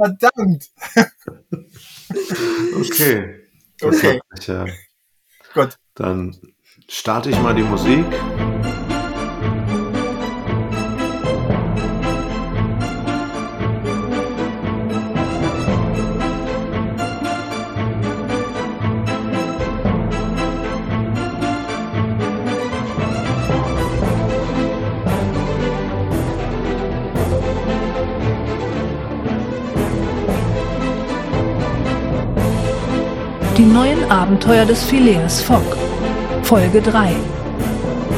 Verdammt. Okay. Okay. Ich, ja. Gut. Dann starte ich mal die Musik. Abenteuer des Phileas Fogg. Folge 3.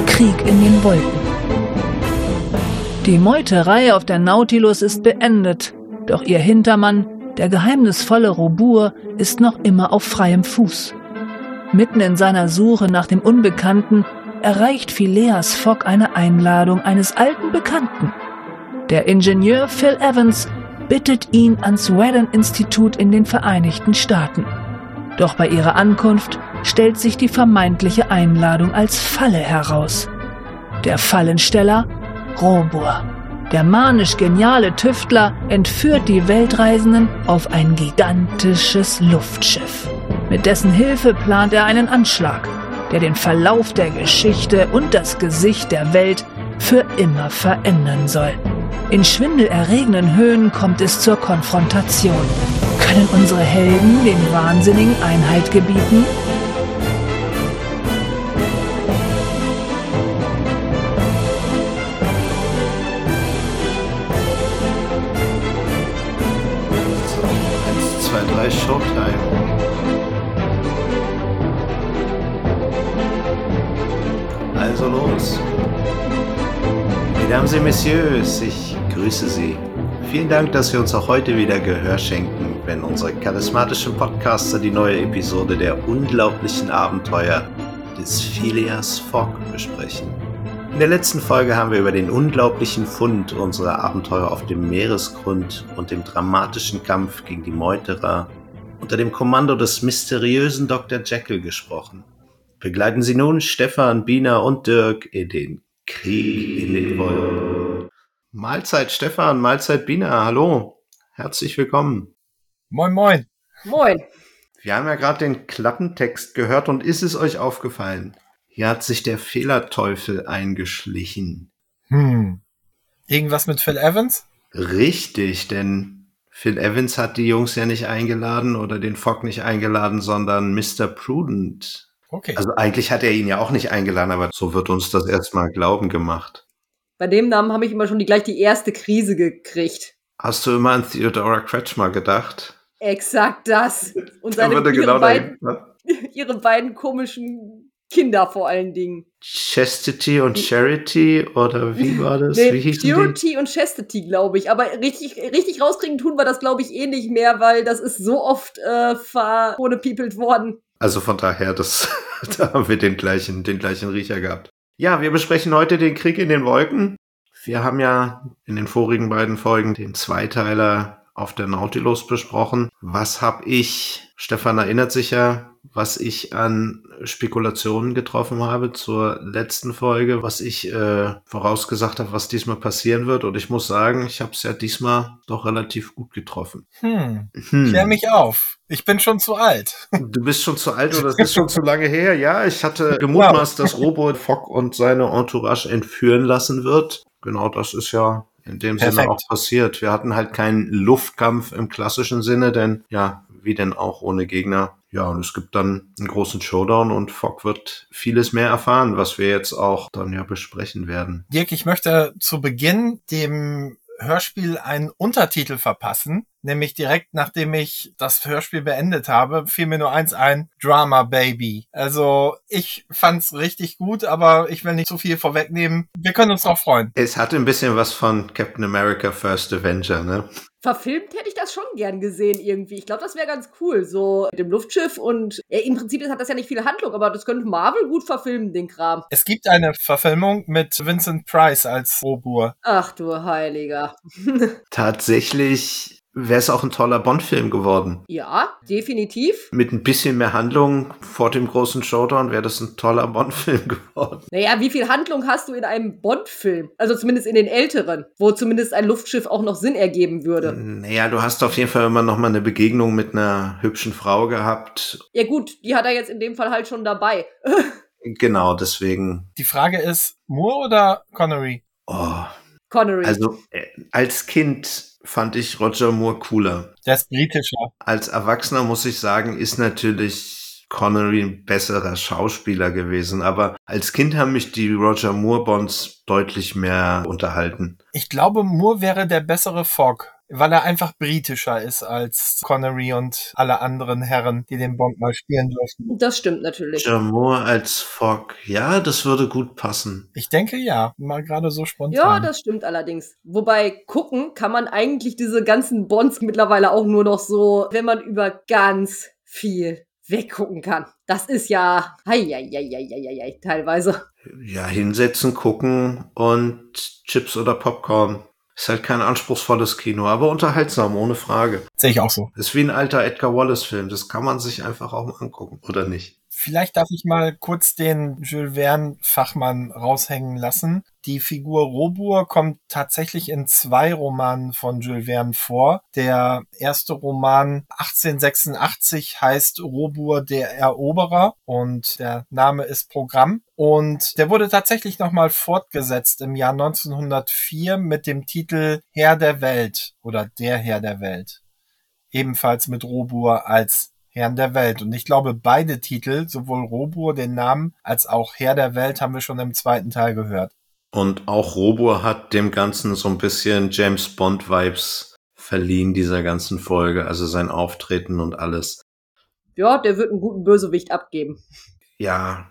Krieg in den Wolken. Die Meuterei auf der Nautilus ist beendet, doch ihr Hintermann, der geheimnisvolle Robur, ist noch immer auf freiem Fuß. Mitten in seiner Suche nach dem Unbekannten erreicht Phileas Fogg eine Einladung eines alten Bekannten. Der Ingenieur Phil Evans bittet ihn ans Whedon-Institut in den Vereinigten Staaten. Doch bei ihrer Ankunft stellt sich die vermeintliche Einladung als Falle heraus. Der Fallensteller Robur. Der manisch geniale Tüftler entführt die Weltreisenden auf ein gigantisches Luftschiff. Mit dessen Hilfe plant er einen Anschlag, der den Verlauf der Geschichte und das Gesicht der Welt für immer verändern soll. In schwindelerregenden Höhen kommt es zur Konfrontation. Können unsere Helden den Wahnsinnigen Einhalt gebieten? Also los. Mesdames et Messieurs, ich grüße Sie. Vielen Dank, dass Sie uns auch heute wieder Gehör schenken, wenn unsere charismatischen Podcaster die neue Episode der unglaublichen Abenteuer des Phileas Fogg besprechen. In der letzten Folge haben wir über den unglaublichen Fund unserer Abenteuer auf dem Meeresgrund und dem dramatischen Kampf gegen die Meuterer unter dem Kommando des mysteriösen Dr. Jekyll gesprochen. Begleiten Sie nun Stefan, Bina und Dirk in den Krieg in den Wolken. Mahlzeit Stefan, Mahlzeit Bina, hallo. Herzlich willkommen. Moin, moin. Moin. Wir haben ja gerade den Klappentext gehört und ist es euch aufgefallen? Hier hat sich der Fehlerteufel eingeschlichen. Hm. Irgendwas mit Phil Evans? Richtig, denn Phil Evans hat die Jungs ja nicht eingeladen oder den Fogg nicht eingeladen, sondern Mr. Prudent. Okay. Also eigentlich hat er ihn ja auch nicht eingeladen, aber so wird uns das erstmal glauben gemacht. Bei dem Namen habe ich immer schon die, gleich die erste Krise gekriegt. Hast du immer an Theodora Kretschmer gedacht? Exakt das. Und seine, ihre, genau beiden, dahin. ihre beiden komischen Kinder vor allen Dingen. Chastity und Charity oder wie war das? Nee, wie hießen die? Purity und Chastity, glaube ich. Aber richtig, richtig rauskriegen tun wir das, glaube ich, eh nicht mehr, weil das ist so oft äh, verhohnepiepelt worden. Also von daher, das, da haben wir den gleichen, den gleichen Riecher gehabt. Ja, wir besprechen heute den Krieg in den Wolken. Wir haben ja in den vorigen beiden Folgen den Zweiteiler auf der Nautilus besprochen. Was habe ich, Stefan erinnert sich ja, was ich an Spekulationen getroffen habe zur letzten Folge, was ich äh, vorausgesagt habe, was diesmal passieren wird. Und ich muss sagen, ich habe es ja diesmal doch relativ gut getroffen. Hm. Hm. Klär mich auf. Ich bin schon zu alt. Du bist schon zu alt oder es ist schon zu lange her. Ja, ich hatte gemutmaßt, dass Robot Fogg und seine Entourage entführen lassen wird. Genau das ist ja in dem Sinne Perfekt. auch passiert. Wir hatten halt keinen Luftkampf im klassischen Sinne, denn ja, wie denn auch ohne Gegner. Ja, und es gibt dann einen großen Showdown und Fogg wird vieles mehr erfahren, was wir jetzt auch dann ja besprechen werden. Dirk, ich möchte zu Beginn dem Hörspiel einen Untertitel verpassen, nämlich direkt nachdem ich das Hörspiel beendet habe, fiel mir nur eins ein, Drama Baby. Also ich fand's richtig gut, aber ich will nicht zu viel vorwegnehmen. Wir können uns noch freuen. Es hatte ein bisschen was von Captain America First Avenger, ne? Verfilmt hätte ich das schon gern gesehen irgendwie. Ich glaube, das wäre ganz cool. So mit dem Luftschiff und ja, im Prinzip hat das ja nicht viel Handlung, aber das könnte Marvel gut verfilmen, den Kram. Es gibt eine Verfilmung mit Vincent Price als Robur. Ach du Heiliger. Tatsächlich wäre es auch ein toller Bond-Film geworden. Ja, definitiv. Mit ein bisschen mehr Handlung vor dem großen Showdown wäre das ein toller Bond-Film geworden. Naja, wie viel Handlung hast du in einem Bond-Film? Also zumindest in den älteren, wo zumindest ein Luftschiff auch noch Sinn ergeben würde. Naja, du hast auf jeden Fall immer noch mal eine Begegnung mit einer hübschen Frau gehabt. Ja gut, die hat er jetzt in dem Fall halt schon dabei. Genau, deswegen. Die Frage ist, Moore oder Connery? Oh, Connery. also äh, als Kind fand ich Roger Moore cooler. Der ist britischer. Als Erwachsener muss ich sagen, ist natürlich Connery ein besserer Schauspieler gewesen. Aber als Kind haben mich die Roger Moore Bonds deutlich mehr unterhalten. Ich glaube, Moore wäre der bessere Fogg, weil er einfach britischer ist als Connery und alle anderen Herren, die den Bond mal spielen durften. das stimmt natürlich. Moore als Fogg, ja, das würde gut passen. Ich denke ja, mal gerade so Ja, spontan. das stimmt allerdings. Wobei gucken kann man eigentlich diese ganzen Bonds mittlerweile auch nur noch so, wenn man über ganz viel weggucken kann. Das ist ja hei, hei, hei, hei, hei, teilweise. Ja, hinsetzen, gucken und Chips oder Popcorn. Ist halt kein anspruchsvolles Kino, aber unterhaltsam, ohne Frage. Sehe ich auch so. Ist wie ein alter Edgar Wallace-Film. Das kann man sich einfach auch mal angucken, oder nicht? Vielleicht darf ich mal kurz den Jules Verne-Fachmann raushängen lassen. Die Figur Robur kommt tatsächlich in zwei Romanen von Jules Verne vor. Der erste Roman 1886 heißt Robur der Eroberer und der Name ist Programm. Und der wurde tatsächlich nochmal fortgesetzt im Jahr 1904 mit dem Titel Herr der Welt oder Der Herr der Welt. Ebenfalls mit Robur als Herrn der Welt. Und ich glaube, beide Titel, sowohl Robur, den Namen, als auch Herr der Welt, haben wir schon im zweiten Teil gehört. Und auch Robur hat dem Ganzen so ein bisschen James Bond-Vibes verliehen, dieser ganzen Folge. Also sein Auftreten und alles. Ja, der wird einen guten Bösewicht abgeben. Ja.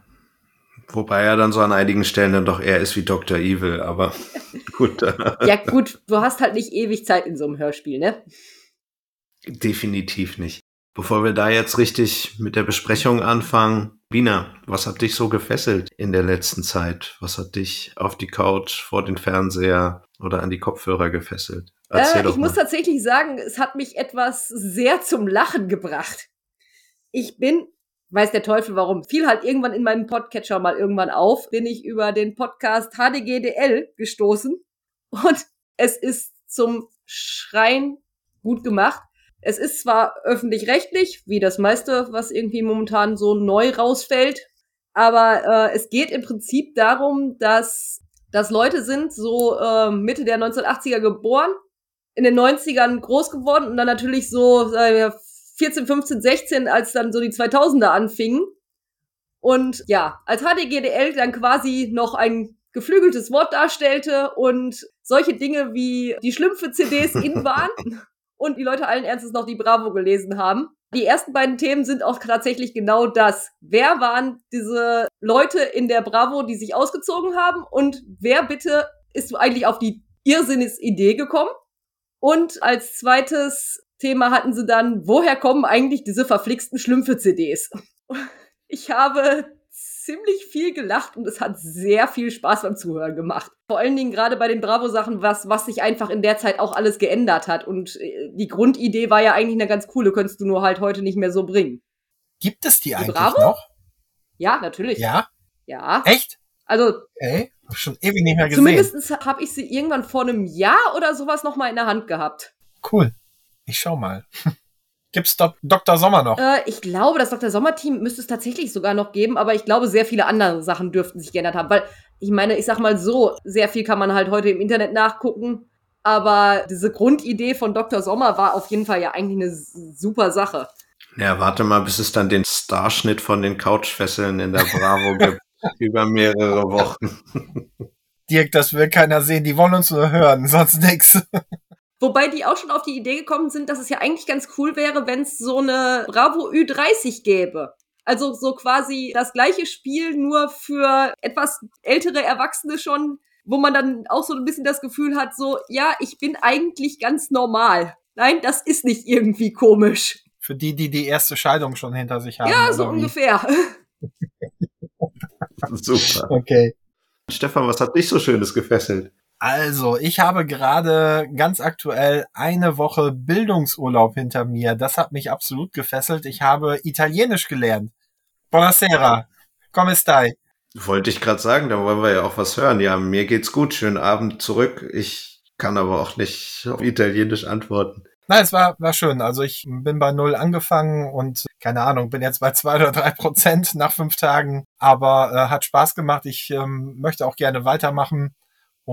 Wobei er dann so an einigen Stellen dann doch eher ist wie Dr. Evil, aber gut. Ja gut, du hast halt nicht ewig Zeit in so einem Hörspiel, ne? Definitiv nicht. Bevor wir da jetzt richtig mit der Besprechung anfangen, Bina, was hat dich so gefesselt in der letzten Zeit? Was hat dich auf die Couch, vor den Fernseher oder an die Kopfhörer gefesselt? Äh, ich muss mal. tatsächlich sagen, es hat mich etwas sehr zum Lachen gebracht. Ich bin, weiß der Teufel warum, fiel halt irgendwann in meinem Podcatcher mal irgendwann auf, bin ich über den Podcast HDGDL gestoßen und es ist zum Schreien gut gemacht. Es ist zwar öffentlich-rechtlich, wie das meiste, was irgendwie momentan so neu rausfällt, aber äh, es geht im Prinzip darum, dass, dass Leute sind so äh, Mitte der 1980er geboren, in den 90ern groß geworden und dann natürlich so sagen wir, 14, 15, 16, als dann so die 2000er anfingen. Und ja, als HDGDL dann quasi noch ein geflügeltes Wort darstellte und solche Dinge wie die Schlümpfe-CDs in waren und die Leute allen Ernstes noch die Bravo gelesen haben. Die ersten beiden Themen sind auch tatsächlich genau das. Wer waren diese Leute in der Bravo, die sich ausgezogen haben und wer bitte ist eigentlich auf die Irrsinnisidee gekommen? Und als zweites Thema hatten sie dann, woher kommen eigentlich diese verflixten Schlümpfe-CDs? Ich habe ziemlich viel gelacht und es hat sehr viel Spaß beim Zuhören gemacht. Vor allen Dingen gerade bei den Bravo-Sachen, was, was sich einfach in der Zeit auch alles geändert hat. Und äh, die Grundidee war ja eigentlich eine ganz coole, könntest du nur halt heute nicht mehr so bringen. Gibt es die, eigentlich Bravo? noch? Ja, natürlich. Ja? Ja. Echt? Also Ey, hab schon ewig nicht mehr gesehen. zumindest habe ich sie irgendwann vor einem Jahr oder sowas noch mal in der Hand gehabt. Cool. Ich schau mal. Gibt's Dok Dr. Sommer noch? Äh, ich glaube, das Dr. Sommer-Team müsste es tatsächlich sogar noch geben, aber ich glaube, sehr viele andere Sachen dürften sich geändert haben. Weil, ich meine, ich sag mal so, sehr viel kann man halt heute im Internet nachgucken. Aber diese Grundidee von Dr. Sommer war auf jeden Fall ja eigentlich eine super Sache. Ja, warte mal, bis es dann den Starschnitt von den Couchfesseln in der Bravo gibt. Über mehrere Wochen. Dirk, das will keiner sehen. Die wollen uns nur hören, sonst nix. Wobei die auch schon auf die Idee gekommen sind, dass es ja eigentlich ganz cool wäre, wenn es so eine Bravo Ü30 gäbe. Also so quasi das gleiche Spiel nur für etwas ältere Erwachsene schon, wo man dann auch so ein bisschen das Gefühl hat, so, ja, ich bin eigentlich ganz normal. Nein, das ist nicht irgendwie komisch. Für die, die die erste Scheidung schon hinter sich haben. ja, so ungefähr. Super. Okay. Stefan, was hat dich so Schönes gefesselt? Also, ich habe gerade ganz aktuell eine Woche Bildungsurlaub hinter mir. Das hat mich absolut gefesselt. Ich habe Italienisch gelernt. Buonasera. Come stai? Wollte ich gerade sagen, da wollen wir ja auch was hören. Ja, mir geht's gut. Schönen Abend zurück. Ich kann aber auch nicht auf Italienisch antworten. Nein, es war, war schön. Also ich bin bei null angefangen und keine Ahnung, bin jetzt bei zwei oder drei Prozent nach fünf Tagen. Aber äh, hat Spaß gemacht. Ich ähm, möchte auch gerne weitermachen.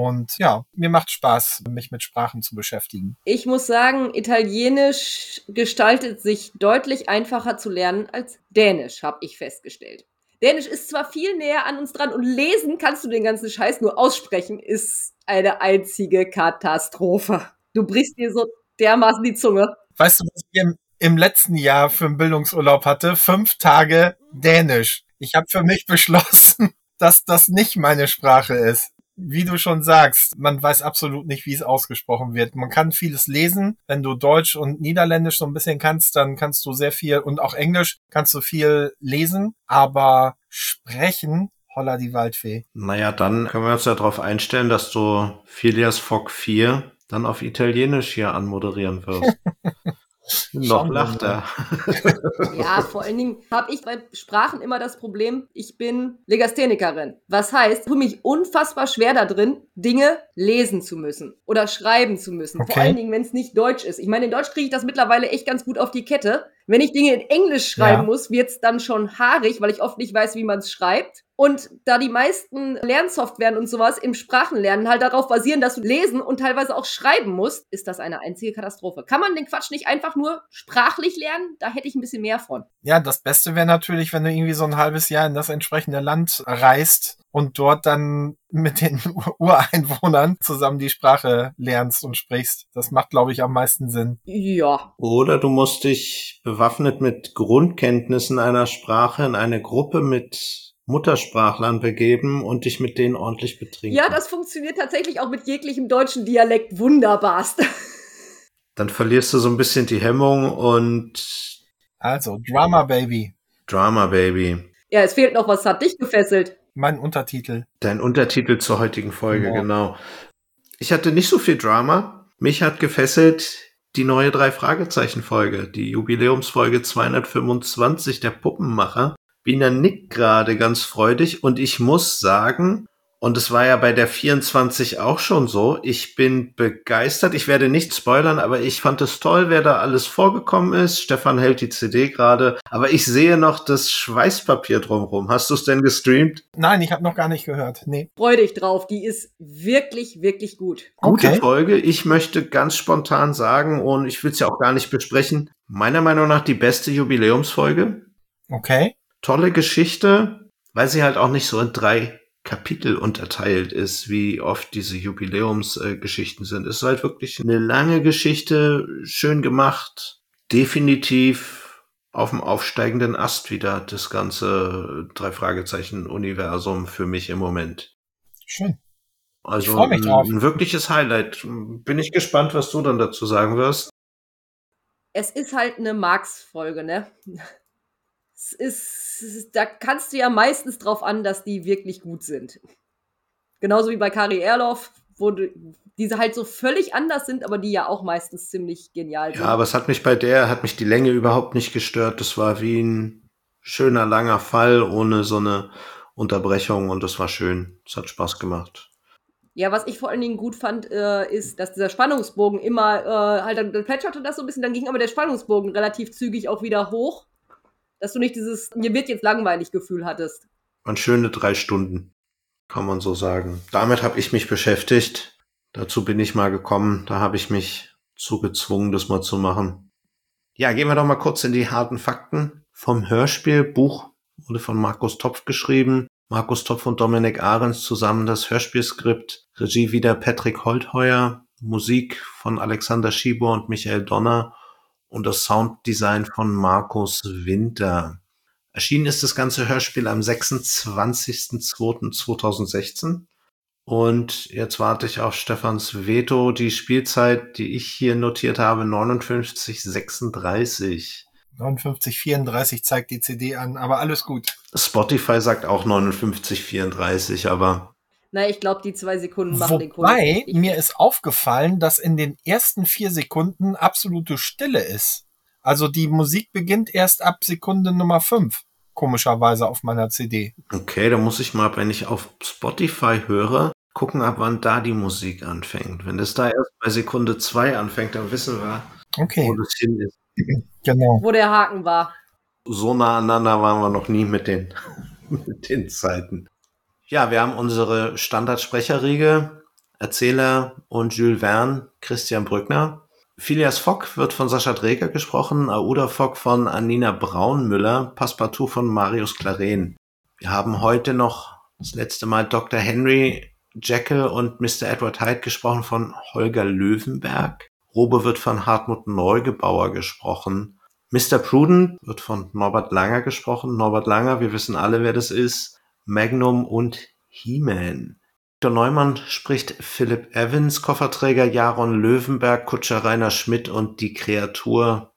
Und ja, mir macht Spaß, mich mit Sprachen zu beschäftigen. Ich muss sagen, Italienisch gestaltet sich deutlich einfacher zu lernen als Dänisch, habe ich festgestellt. Dänisch ist zwar viel näher an uns dran und lesen kannst du den ganzen Scheiß nur aussprechen, ist eine einzige Katastrophe. Du brichst dir so dermaßen die Zunge. Weißt du, was ich im, im letzten Jahr für einen Bildungsurlaub hatte? Fünf Tage Dänisch. Ich habe für mich beschlossen, dass das nicht meine Sprache ist wie du schon sagst, man weiß absolut nicht, wie es ausgesprochen wird. Man kann vieles lesen. Wenn du Deutsch und Niederländisch so ein bisschen kannst, dann kannst du sehr viel und auch Englisch kannst du viel lesen, aber sprechen, holla die Waldfee. Naja, dann können wir uns ja darauf einstellen, dass du Phileas Fogg 4 dann auf Italienisch hier anmoderieren wirst. Noch lacht er. ja, vor allen Dingen habe ich bei Sprachen immer das Problem, ich bin Legasthenikerin. Was heißt, ich tue mich unfassbar schwer da drin, Dinge lesen zu müssen oder schreiben zu müssen. Okay. Vor allen Dingen, wenn es nicht Deutsch ist. Ich meine, in Deutsch kriege ich das mittlerweile echt ganz gut auf die Kette. Wenn ich Dinge in Englisch schreiben ja. muss, wird es dann schon haarig, weil ich oft nicht weiß, wie man es schreibt. Und da die meisten Lernsoftwaren und sowas im Sprachenlernen halt darauf basieren, dass du lesen und teilweise auch schreiben musst, ist das eine einzige Katastrophe. Kann man den Quatsch nicht einfach nur sprachlich lernen? Da hätte ich ein bisschen mehr von. Ja, das Beste wäre natürlich, wenn du irgendwie so ein halbes Jahr in das entsprechende Land reist und dort dann mit den Ureinwohnern zusammen die Sprache lernst und sprichst. Das macht, glaube ich, am meisten Sinn. Ja. Oder du musst dich bewaffnet mit Grundkenntnissen einer Sprache in eine Gruppe mit Muttersprachlern begeben und dich mit denen ordentlich betrinken. Ja, das funktioniert tatsächlich auch mit jeglichem deutschen Dialekt wunderbarst. Dann verlierst du so ein bisschen die Hemmung und. Also, Drama Baby. Drama Baby. Ja, es fehlt noch was, hat dich gefesselt. Mein Untertitel. Dein Untertitel zur heutigen Folge, genau. genau. Ich hatte nicht so viel Drama. Mich hat gefesselt die neue drei Fragezeichen Folge, die Jubiläumsfolge 225 der Puppenmacher. Bina nickt gerade ganz freudig und ich muss sagen, und es war ja bei der 24 auch schon so. Ich bin begeistert. Ich werde nicht spoilern, aber ich fand es toll, wer da alles vorgekommen ist. Stefan hält die CD gerade. Aber ich sehe noch das Schweißpapier drumherum. Hast du es denn gestreamt? Nein, ich habe noch gar nicht gehört. Nee. Freu dich drauf. Die ist wirklich, wirklich gut. Gute okay. Folge. Ich möchte ganz spontan sagen, und ich will es ja auch gar nicht besprechen, meiner Meinung nach die beste Jubiläumsfolge. Okay tolle Geschichte, weil sie halt auch nicht so in drei Kapitel unterteilt ist, wie oft diese Jubiläumsgeschichten äh, sind. Es ist halt wirklich eine lange Geschichte, schön gemacht, definitiv auf dem aufsteigenden Ast wieder das ganze drei Fragezeichen Universum für mich im Moment. Schön. Also ein, ein wirkliches Highlight. Bin ich gespannt, was du dann dazu sagen wirst. Es ist halt eine Marx-Folge, ne? Es ist, da kannst du ja meistens drauf an, dass die wirklich gut sind. Genauso wie bei Kari Erloff, wo diese halt so völlig anders sind, aber die ja auch meistens ziemlich genial sind. Ja, aber es hat mich bei der, hat mich die Länge überhaupt nicht gestört. Das war wie ein schöner, langer Fall ohne so eine Unterbrechung und das war schön. Es hat Spaß gemacht. Ja, was ich vor allen Dingen gut fand, äh, ist, dass dieser Spannungsbogen immer äh, halt dann plätscherte das so ein bisschen, dann ging aber der Spannungsbogen relativ zügig auch wieder hoch dass du nicht dieses, mir wird jetzt langweilig Gefühl hattest. Und schöne drei Stunden, kann man so sagen. Damit habe ich mich beschäftigt. Dazu bin ich mal gekommen. Da habe ich mich zugezwungen, das mal zu machen. Ja, gehen wir doch mal kurz in die harten Fakten. Vom Hörspiel, Buch wurde von Markus Topf geschrieben. Markus Topf und Dominik Ahrens zusammen das Hörspielskript. Regie wieder Patrick Holtheuer. Musik von Alexander Schieber und Michael Donner und das Sounddesign von Markus Winter. Erschienen ist das ganze Hörspiel am 26.02.2016. Und jetzt warte ich auf Stefans Veto. Die Spielzeit, die ich hier notiert habe, 59,36. 59,34 zeigt die CD an, aber alles gut. Spotify sagt auch 59,34, aber Na, ich glaube, die zwei Sekunden machen den Wobei, Kohle. nicht. mir ist aufgefallen, dass in den ersten vier Sekunden absolute Stille ist. Also die Musik beginnt erst ab Sekunde Nummer fünf, komischerweise auf meiner CD. Okay, da muss ich mal, wenn ich auf Spotify höre, gucken, ab wann da die Musik anfängt. Wenn das da erst bei Sekunde zwei anfängt, dann wissen wir, Okay, wo das hin ist. genau. Wo der Haken war. So nah aneinander waren wir noch nie mit den, mit den Zeiten. Ja, wir haben unsere Standardsprecherriege, Erzähler und Jules Verne, Christian Brückner. Phileas Fogg wird von Sascha Dreger gesprochen, Aouda Fogg von Anina Braunmüller, Passepartout von Marius Claren. Wir haben heute noch das letzte Mal Dr. Henry Jekyll und Mr. Edward Hyde gesprochen von Holger Löwenberg. Robe wird von Hartmut Neugebauer gesprochen. Mr. Prudent wird von Norbert Langer gesprochen. Norbert Langer, wir wissen alle, wer das ist. Magnum und He-Man. Dr. Neumann spricht Philip Evans, Kofferträger Jaron Löwenberg, Kutscher Rainer Schmidt und die Kreatur,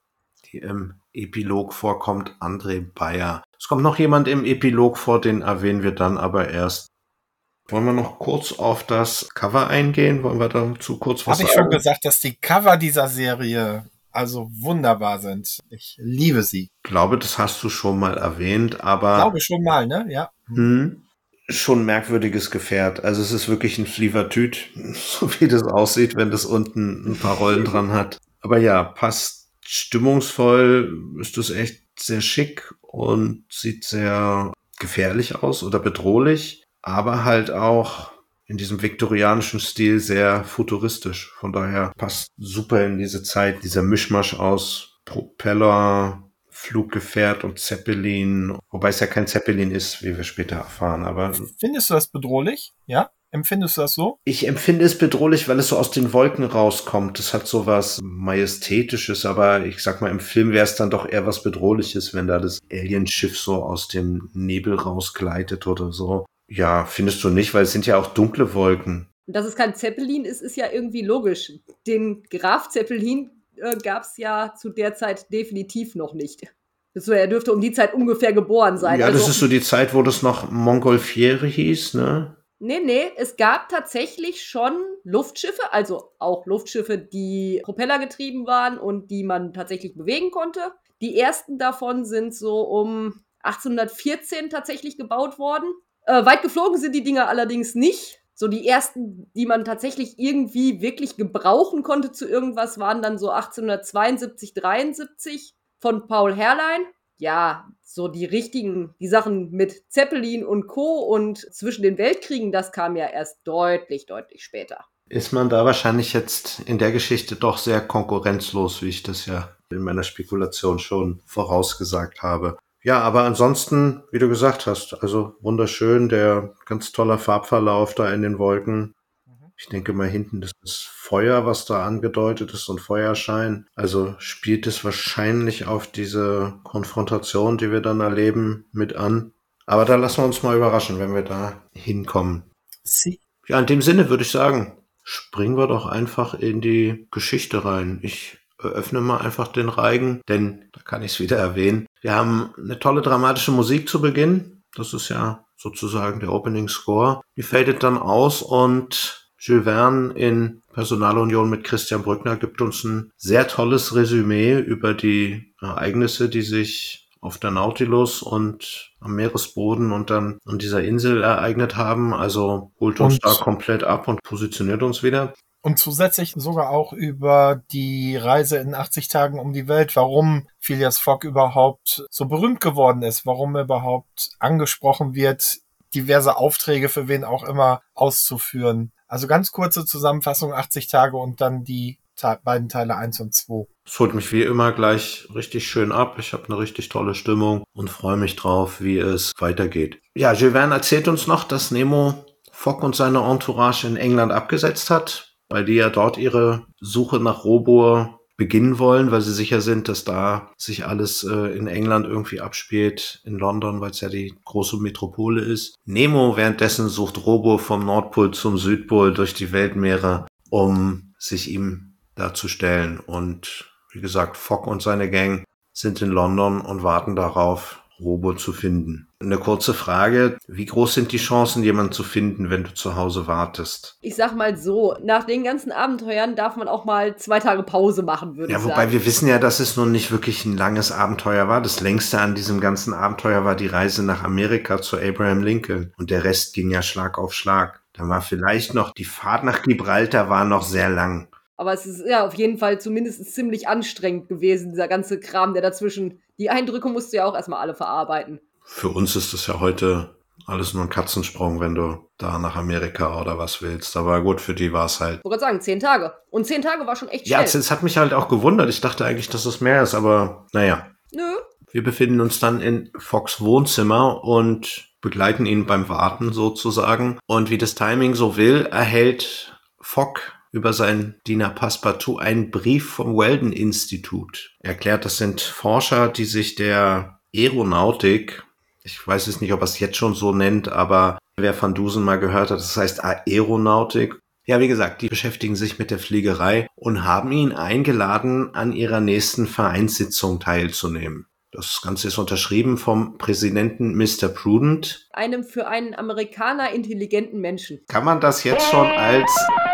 die im Epilog vorkommt, André Bayer. Es kommt noch jemand im Epilog vor, den erwähnen wir dann aber erst. Wollen wir noch kurz auf das Cover eingehen? Wollen wir dazu kurz was Habe ich schon gesagt, dass die Cover dieser Serie also wunderbar sind. Ich liebe sie. Ich glaube, das hast du schon mal erwähnt, aber Glaube schon mal, ne? Ja. Hm. Schon ein merkwürdiges Gefährt. Also es ist wirklich ein Flievertüt, so wie das aussieht, wenn das unten ein paar Rollen dran hat. Aber ja, passt stimmungsvoll, ist das echt sehr schick und sieht sehr gefährlich aus oder bedrohlich, aber halt auch in diesem viktorianischen Stil sehr futuristisch. Von daher passt super in diese Zeit, dieser Mischmasch aus Propeller, Fluggefährt und Zeppelin, wobei es ja kein Zeppelin ist, wie wir später erfahren, aber Findest du das bedrohlich? Ja? Empfindest du das so? ich empfinde es bedrohlich, weil es so aus den Wolken rauskommt. Es hat so was Majestätisches, aber ich sag mal, im Film wäre es dann doch eher was Bedrohliches, wenn da das Alienschiff so aus dem Nebel rausgleitet oder so. Ja, findest du nicht, weil es sind ja auch dunkle Wolken. Dass es kein Zeppelin ist, ist ja irgendwie logisch. Den Graf Zeppelin äh, gab es ja zu der Zeit definitiv noch nicht. So, er dürfte um die Zeit ungefähr geboren sein. ja, also, das ist so die Zeit, wo das noch Mongolfiere hieß, ne? Nee, nee, es gab tatsächlich schon Luftschiffe, also auch Luftschiffe, die propellergetrieben waren und die man tatsächlich bewegen konnte. Die ersten davon sind so um 1814 tatsächlich gebaut worden. Äh, weit geflogen sind die Dinger allerdings nicht. So die ersten, die man tatsächlich irgendwie wirklich gebrauchen konnte zu irgendwas, waren dann so 1872, 73 von Paul Herrlein. Ja, so die richtigen, die Sachen mit Zeppelin und Co. und zwischen den Weltkriegen, das kam ja erst deutlich, deutlich später. Ist man da wahrscheinlich jetzt in der Geschichte doch sehr konkurrenzlos, wie ich das ja in meiner Spekulation schon vorausgesagt habe. Ja, aber ansonsten, wie du gesagt hast, also wunderschön, der ganz toller Farbverlauf da in den Wolken. Ich denke mal hinten das ist Feuer, was da angedeutet ist, so ein Feuerschein. Also spielt es wahrscheinlich auf diese Konfrontation, die wir dann erleben, mit an. Aber da lassen wir uns mal überraschen, wenn wir da hinkommen. Sie. Ja, in dem Sinne würde ich sagen, springen wir doch einfach in die Geschichte rein. Ich öffne mal einfach den Reigen, denn da kann ich es wieder erwähnen. Wir haben eine tolle dramatische Musik zu Beginn. Das ist ja sozusagen der Opening Score. Die fadet dann aus und Jules Verne in Personalunion mit Christian Brückner gibt uns ein sehr tolles Resümee über die Ereignisse, die sich auf der Nautilus und am Meeresboden und dann an dieser Insel ereignet haben. Also holt uns Und- da komplett ab und positioniert uns wieder. Und zusätzlich sogar auch über die Reise in 80 Tagen um die Welt, warum Phileas Fogg überhaupt so berühmt geworden ist, warum er überhaupt angesprochen wird, diverse Aufträge für wen auch immer auszuführen. Also ganz kurze Zusammenfassung, 80 Tage und dann die beiden Teile 1 und 2. Es holt mich wie immer gleich richtig schön ab. Ich habe eine richtig tolle Stimmung und freue mich drauf, wie es weitergeht. Ja, Jules Verne erzählt uns noch, dass Nemo Fogg und seine Entourage in England abgesetzt hat, weil die ja dort ihre Suche nach Robur beginnen wollen, weil sie sicher sind, dass da sich alles äh, in England irgendwie abspielt, in London, weil es ja die große Metropole ist. Nemo währenddessen sucht Robur vom Nordpol zum Südpol durch die Weltmeere, um sich ihm darzustellen. Und wie gesagt, Fogg und seine Gang sind in London und warten darauf, Robo zu finden. Eine kurze Frage. Wie groß sind die Chancen, jemanden zu finden, wenn du zu Hause wartest? Ich sag mal so, nach den ganzen Abenteuern darf man auch mal zwei Tage Pause machen, würde Ja, ich wobei sagen. wir wissen ja, dass es nun nicht wirklich ein langes Abenteuer war. Das längste an diesem ganzen Abenteuer war die Reise nach Amerika zu Abraham Lincoln. Und der Rest ging ja Schlag auf Schlag. Da war vielleicht noch, die Fahrt nach Gibraltar war noch sehr lang. Aber es ist ja auf jeden Fall zumindest ziemlich anstrengend gewesen, dieser ganze Kram, der dazwischen. Die Eindrücke musst du ja auch erstmal alle verarbeiten. Für uns ist das ja heute alles nur ein Katzensprung, wenn du da nach Amerika oder was willst. Aber gut, für die war es halt. Ich wollte gerade sagen, zehn Tage. Und zehn Tage war schon echt Ja, schnell. es, es hat mich halt auch gewundert. Ich dachte eigentlich, dass es mehr ist, aber naja. Nö. Wir befinden uns dann in Fox Wohnzimmer und begleiten ihn beim Warten sozusagen. Und wie das Timing so will, erhält Fogg über seinen Diener Passepartout einen Brief vom Weldon Institut. Er erklärt, das sind Forscher, die sich der Aeronautik, ich weiß es nicht, ob er es jetzt schon so nennt, aber wer Van Dusen mal gehört hat, das heißt Aeronautik. Ja, wie gesagt, die beschäftigen sich mit der Fliegerei und haben ihn eingeladen, an ihrer nächsten Vereinssitzung teilzunehmen. Das Ganze ist unterschrieben vom Präsidenten Mr. Prudent. Einem für einen Amerikaner intelligenten Menschen. Kann man das jetzt schon als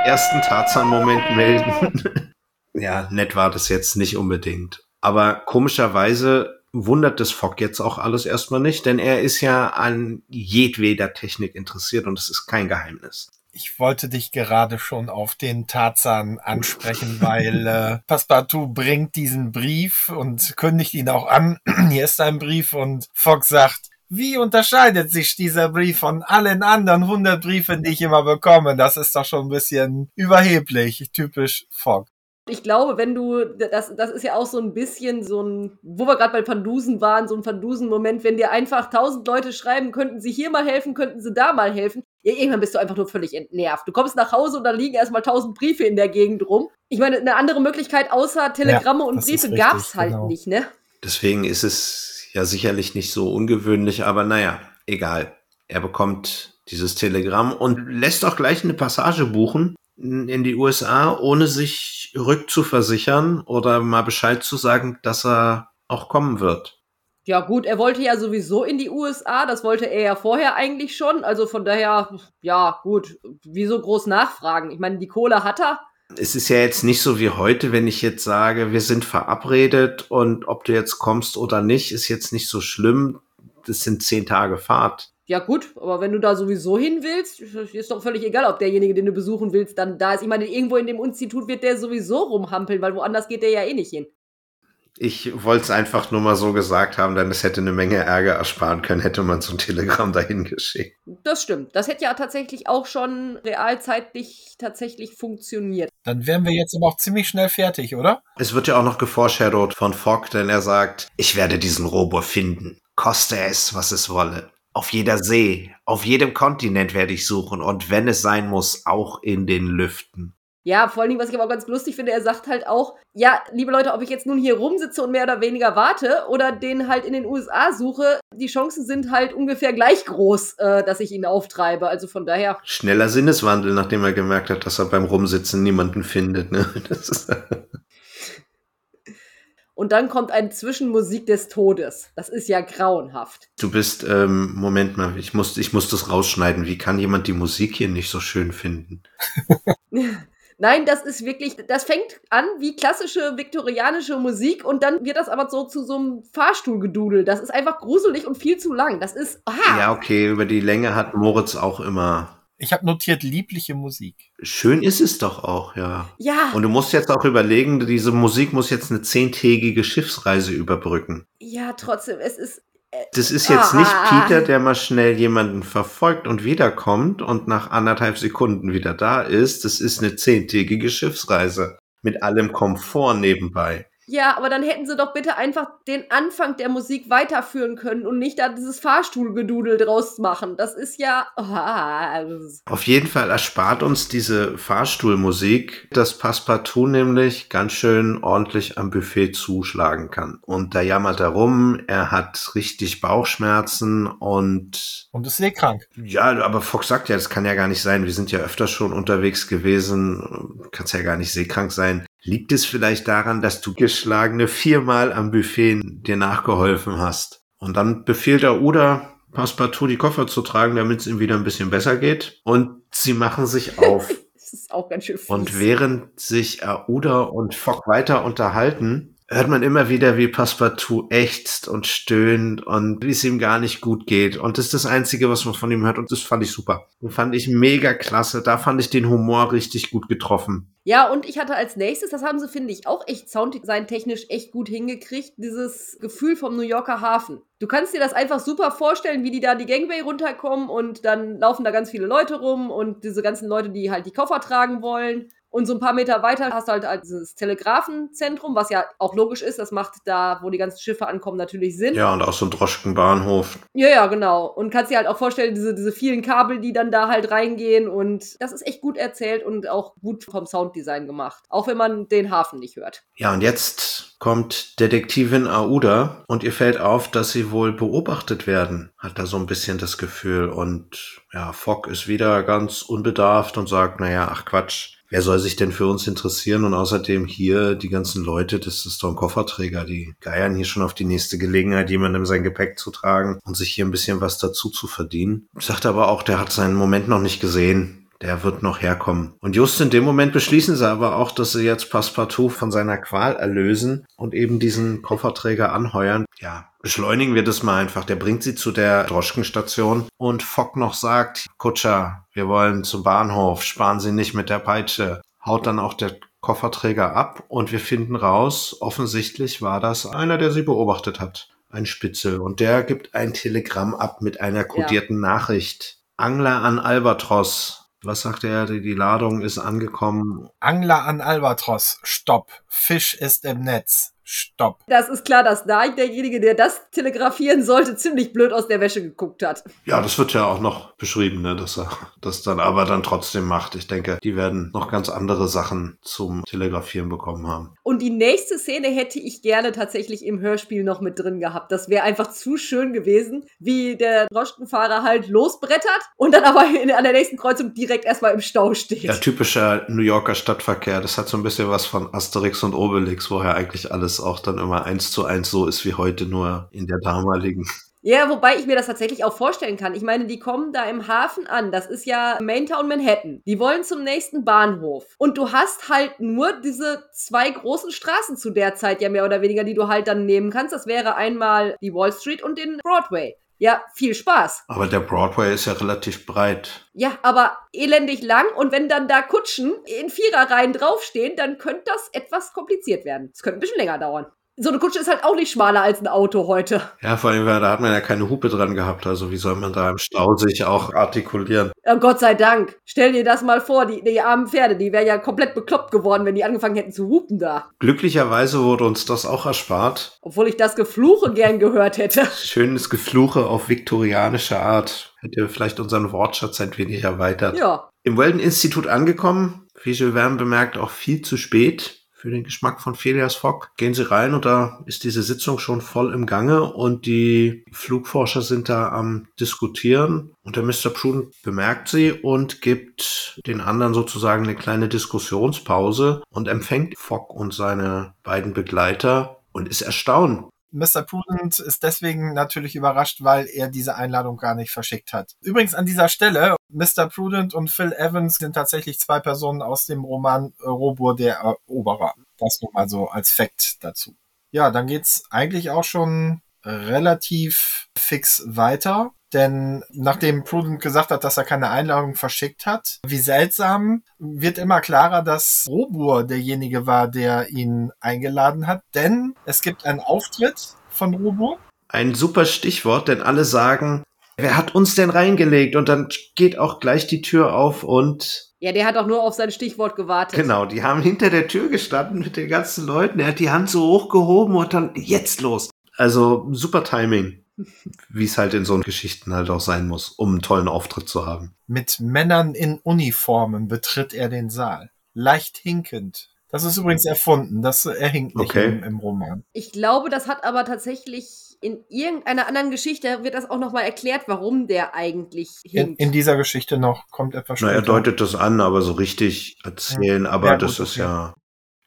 ersten Tarzan-Moment melden? ja, nett war das jetzt nicht unbedingt. Aber komischerweise wundert es Fogg jetzt auch alles erstmal nicht, denn er ist ja an jedweder Technik interessiert und es ist kein Geheimnis. Ich wollte dich gerade schon auf den Tarzan ansprechen, weil äh, Passepartout bringt diesen Brief und kündigt ihn auch an. Hier ist ein Brief und Fox sagt, wie unterscheidet sich dieser Brief von allen anderen 100 Briefen, die ich immer bekomme? Das ist doch schon ein bisschen überheblich, typisch Fogg. Ich glaube, wenn du, das, das ist ja auch so ein bisschen so ein, wo wir gerade bei Pandusen waren, so ein Pandusen-Moment, wenn dir einfach tausend Leute schreiben, könnten sie hier mal helfen, könnten sie da mal helfen. Ja, irgendwann bist du einfach nur völlig entnervt. Du kommst nach Hause und da liegen erstmal tausend Briefe in der Gegend rum. Ich meine, eine andere Möglichkeit außer Telegramme und das ist Briefe richtig, gab's halt genau. nicht, ne? Deswegen ist es ja sicherlich nicht so ungewöhnlich, aber naja, egal. Er bekommt dieses Telegramm und lässt auch gleich eine Passage buchen in die USA, ohne sich rückzuversichern oder mal Bescheid zu sagen, dass er auch kommen wird. Ja, gut, er wollte ja sowieso in die USA, das wollte er ja vorher eigentlich schon. Also von daher, ja, gut, wieso groß nachfragen? Ich meine, die Kohle hat er. Es ist ja jetzt nicht so wie heute, wenn ich jetzt sage, wir sind verabredet und ob du jetzt kommst oder nicht, ist jetzt nicht so schlimm. Das sind zehn Tage Fahrt. Ja, gut, aber wenn du da sowieso hin willst, ist doch völlig egal, ob derjenige, den du besuchen willst, dann da ist. Ich meine, irgendwo in dem Institut wird der sowieso rumhampeln, weil woanders geht der ja eh nicht hin. Ich wollte es einfach nur mal so gesagt haben, denn es hätte eine Menge Ärger ersparen können, hätte man so ein Telegramm dahin geschickt. Das stimmt. Das hätte ja tatsächlich auch schon realzeitlich tatsächlich funktioniert. Dann wären wir jetzt aber auch ziemlich schnell fertig, oder? Es wird ja auch noch geforeshadowed von Fogg, denn er sagt, ich werde diesen Robo finden, koste es, was es wolle. Auf jeder See, auf jedem Kontinent werde ich suchen und wenn es sein muss, auch in den Lüften. Ja, vor allen Dingen, was ich aber ganz lustig finde, er sagt halt auch, ja, liebe Leute, ob ich jetzt nun hier rumsitze und mehr oder weniger warte oder den halt in den USA suche, die Chancen sind halt ungefähr gleich groß, äh, dass ich ihn auftreibe. Also von daher, Schneller Sinneswandel, nachdem er gemerkt hat, dass er beim Rumsitzen niemanden findet. Ne? Und dann kommt eine Zwischenmusik des Todes. Das ist ja grauenhaft. du bist, ähm, Moment mal, ich muss, ich muss das rausschneiden. Wie kann jemand die Musik hier nicht so schön finden? Nein, das ist wirklich, das fängt an wie klassische viktorianische Musik und dann wird das aber so zu so einem Fahrstuhlgedudel. Das ist einfach gruselig und viel zu lang. Das ist, ah, Ja, okay, über die Länge hat Moritz auch immer. Ich habe notiert liebliche Musik. Schön ist es doch auch, ja. ja, Und du musst jetzt auch überlegen, diese Musik muss jetzt eine zehntägige Schiffsreise überbrücken. ja, trotzdem, es ist, Das ist jetzt Ah. nicht Peter, der mal schnell jemanden verfolgt und wiederkommt und nach anderthalb Sekunden wieder da ist. Das ist eine zehntägige Schiffsreise. Mit allem Komfort nebenbei. Ja, aber dann hätten sie doch bitte einfach den Anfang der Musik weiterführen können und nicht da dieses Fahrstuhlgedudel draus machen. Das ist ja, das ist- Auf jeden Fall erspart uns diese Fahrstuhlmusik, dass Passepartout nämlich ganz schön ordentlich am Buffet zuschlagen kann. Und da jammert er rum, er hat richtig Bauchschmerzen und Und ist seekrank. ja, aber Fox sagt ja, das kann ja gar nicht sein. Wir sind ja öfter schon unterwegs gewesen, kannst ja gar nicht seekrank sein. Liegt es vielleicht daran, dass du geschlagene viermal am Buffet dir nachgeholfen hast? Und dann befiehlt er Uda, Passepartout die Koffer zu tragen, damit es ihm wieder ein bisschen besser geht. Und sie machen sich auf. Das ist auch ganz schön fies. und während sich Aouda und Fogg weiter unterhalten, hört man immer wieder, wie Passepartout ächzt und stöhnt und wie es ihm gar nicht gut geht. Und das ist das Einzige, was man von ihm hört. Und das fand ich super. Das fand ich mega klasse. Da fand ich den Humor richtig gut getroffen. Ja, und ich hatte als nächstes, das haben sie, finde ich, auch echt sounddesign-technisch echt gut hingekriegt, dieses Gefühl vom New Yorker Hafen. Du kannst dir das einfach super vorstellen, wie die da die Gangway runterkommen und dann laufen da ganz viele Leute rum und diese ganzen Leute, die halt die Koffer tragen wollen. Und so ein paar Meter weiter hast du halt, halt dieses Telegrafenzentrum, was ja auch logisch ist. Das macht da, wo die ganzen Schiffe ankommen, natürlich Sinn. Ja, und auch so ein Droschkenbahnhof. Ja, ja, genau. Und kannst dir halt auch vorstellen, diese, diese vielen Kabel, die dann da halt reingehen. Und das ist echt gut erzählt und auch gut vom Sounddesign gemacht. Auch wenn man den Hafen nicht hört. Ja, und jetzt kommt Detektivin Aouda und ihr fällt auf, dass sie wohl beobachtet werden. Hat da so ein bisschen das Gefühl. Und ja, Fogg ist wieder ganz unbedarft und sagt, naja, ach Quatsch. Wer soll sich denn für uns interessieren? Und außerdem hier die ganzen Leute, das ist doch ein Kofferträger, die geiern hier schon auf die nächste Gelegenheit, jemandem sein Gepäck zu tragen und sich hier ein bisschen was dazu zu verdienen. Sagt aber auch, der hat seinen Moment noch nicht gesehen. Der wird noch herkommen. Und just in dem Moment beschließen sie aber auch, dass sie jetzt Passepartout von seiner Qual erlösen und eben diesen Kofferträger anheuern. Ja, beschleunigen wir das mal einfach. Der bringt sie zu der Droschkenstation und Fock noch sagt, Kutscher, wir wollen zum Bahnhof, sparen Sie nicht mit der Peitsche. Haut dann auch der Kofferträger ab und wir finden raus, offensichtlich war das einer, der sie beobachtet hat. Ein Spitzel. Und der gibt ein Telegramm ab mit einer kodierten Nachricht. Angler an Albatros. Was sagt er? Die Ladung ist angekommen. Angler an Albatros. Stopp. Fisch ist im Netz. Stopp. Das ist klar, dass da derjenige, der das telegrafieren sollte, ziemlich blöd aus der Wäsche geguckt hat. Ja, das wird ja auch noch beschrieben, ne, dass er das dann aber dann trotzdem macht. Ich denke, die werden noch ganz andere Sachen zum Telegrafieren bekommen haben. Und die nächste Szene hätte ich gerne tatsächlich im Hörspiel noch mit drin gehabt. Das wäre einfach zu schön gewesen, wie der Droschkenfahrer halt losbrettert und dann aber in, an der nächsten Kreuzung direkt erstmal im Stau steht. Ja, typischer New Yorker Stadtverkehr. Das hat so ein bisschen was von Asterix und Obelix, woher eigentlich alles auch dann immer eins zu eins so ist wie heute, nur in der damaligen. Ja, wobei ich mir das tatsächlich auch vorstellen kann. Ich meine, die kommen da im Hafen an. Das ist ja Maintown Manhattan. Die wollen zum nächsten Bahnhof. Und du hast halt nur diese zwei großen Straßen zu der Zeit ja mehr oder weniger, die du halt dann nehmen kannst. Das wäre einmal die Wall Street und den Broadway. Ja, viel Spaß. Aber der Broadway ist ja relativ breit. Ja, aber elendig lang und wenn dann da Kutschen in Viererreihen draufstehen, dann könnte das etwas kompliziert werden. Es könnte ein bisschen länger dauern. So eine Kutsche ist halt auch nicht schmaler als ein Auto heute. Ja, vor allem, da hat man ja keine Hupe dran gehabt. Also wie soll man da im Stau sich auch artikulieren? Ja, Gott sei Dank. Stell dir das mal vor, die, die armen Pferde, die wären ja komplett bekloppt geworden, wenn die angefangen hätten zu hupen da. Glücklicherweise wurde uns das auch erspart. Obwohl ich das Gefluche gern gehört hätte. Schönes Gefluche auf viktorianische Art. Hätte vielleicht unseren Wortschatz ein wenig erweitert. Ja. Im Weldon-Institut angekommen, wie Verne bemerkt, auch viel zu spät für den Geschmack von Phileas Fogg. Gehen Sie rein und da ist diese Sitzung schon voll im Gange und die Flugforscher sind da am diskutieren und der Mr. Pruden bemerkt sie und gibt den anderen sozusagen eine kleine Diskussionspause und empfängt Fogg und seine beiden Begleiter und ist erstaunt. Mr. Prudent ist deswegen natürlich überrascht, weil er diese Einladung gar nicht verschickt hat. Übrigens an dieser Stelle, Mr. Prudent und Phil Evans sind tatsächlich zwei Personen aus dem Roman Robur der Eroberer. Das nur mal so als Fakt dazu. Ja, dann geht's eigentlich auch schon relativ fix weiter. Denn nachdem Prudent gesagt hat, dass er keine Einladung verschickt hat, wie seltsam, wird immer klarer, dass Robur derjenige war, der ihn eingeladen hat. Denn es gibt einen Auftritt von Robur. Ein super Stichwort, denn alle sagen, wer hat uns denn reingelegt? Und dann geht auch gleich die Tür auf und Ja, der hat auch nur auf sein Stichwort gewartet. Genau, die haben hinter der Tür gestanden mit den ganzen Leuten. Er hat die Hand so hochgehoben und dann jetzt los. Also super Timing, wie es halt in so Geschichten halt auch sein muss, um einen tollen Auftritt zu haben. Mit Männern in Uniformen betritt er den Saal. Leicht hinkend. Das ist übrigens erfunden. Das er hinkt nicht Okay. im, im Roman. Ich glaube, das hat aber tatsächlich in irgendeiner anderen Geschichte wird das auch nochmal erklärt, warum der eigentlich In, hinkt. in dieser Geschichte noch kommt etwas Na, später. er deutet das an, aber so richtig erzählen, aber Ja, das gut, ist okay. ja.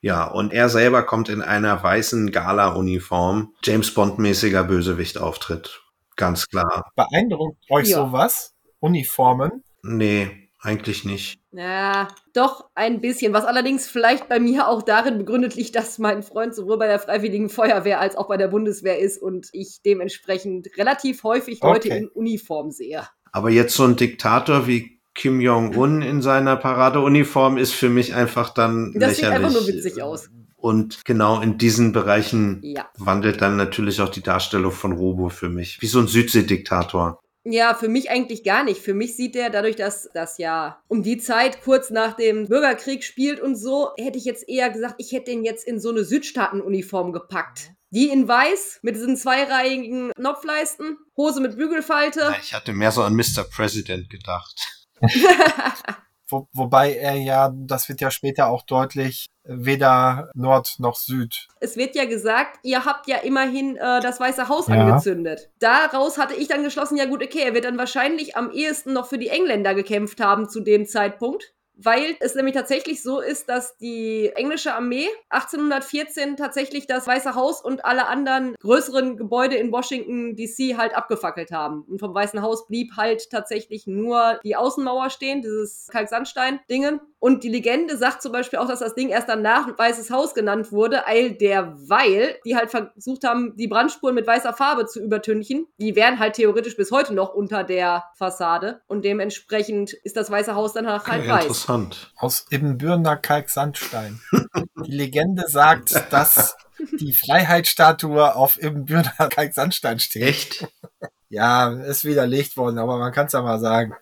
Ja, und er selber kommt in einer weißen Gala-Uniform. James Bond-mäßiger Bösewicht-Auftritt. Ganz klar. Beeindruckt euch Ja. sowas? Uniformen? Nee, eigentlich nicht. Ja, doch ein bisschen. Was allerdings vielleicht bei mir auch darin begründet liegt, dass mein Freund sowohl bei der Freiwilligen Feuerwehr als auch bei der Bundeswehr ist und ich dementsprechend relativ häufig Leute Okay. in Uniform sehe. Aber jetzt so ein Diktator wie Kim Jong-un in seiner Paradeuniform ist für mich einfach dann Das sieht lächerlich. einfach nur witzig aus. Und genau in diesen Bereichen Ja. wandelt dann natürlich auch die Darstellung von Robo für mich. Wie so ein Südsee-Diktator. Ja, für mich eigentlich gar nicht. Für mich sieht der, dadurch, dass das ja um die Zeit kurz nach dem Bürgerkrieg spielt und so, hätte ich jetzt eher gesagt, ich hätte den jetzt in so eine Südstaatenuniform gepackt. Die in weiß, mit diesen zweireihigen Knopfleisten, Hose mit Bügelfalte. Ich hatte mehr so an Mr. President gedacht. Wo, wobei er ja, das wird ja später auch deutlich, weder Nord noch Süd. Es wird ja gesagt, ihr habt ja immerhin äh, das Weiße Haus Ja. angezündet. Daraus hatte ich dann geschlossen, ja gut, okay, er wird dann wahrscheinlich am ehesten noch für die Engländer gekämpft haben zu dem Zeitpunkt. Weil es nämlich tatsächlich so ist, dass die englische Armee 1814 tatsächlich das Weiße Haus und alle anderen größeren Gebäude in Washington DC halt abgefackelt haben. Und vom Weißen Haus blieb halt tatsächlich nur die Außenmauer stehen, dieses Kalksandstein-Dingen. Und die Legende sagt zum Beispiel auch, dass das Ding erst danach Weißes Haus genannt wurde, all derweil die halt versucht haben, die Brandspuren mit weißer Farbe zu übertünchen. Die wären halt theoretisch bis heute noch unter der Fassade. Und dementsprechend ist das Weiße Haus dann halt weiß. Interessant. Aus Ibbenbürner Kalksandstein. Die Legende sagt, dass die Freiheitsstatue auf Ibbenbürner Kalksandstein steht. Echt? Ja, ist widerlegt worden, aber man kann es ja mal sagen.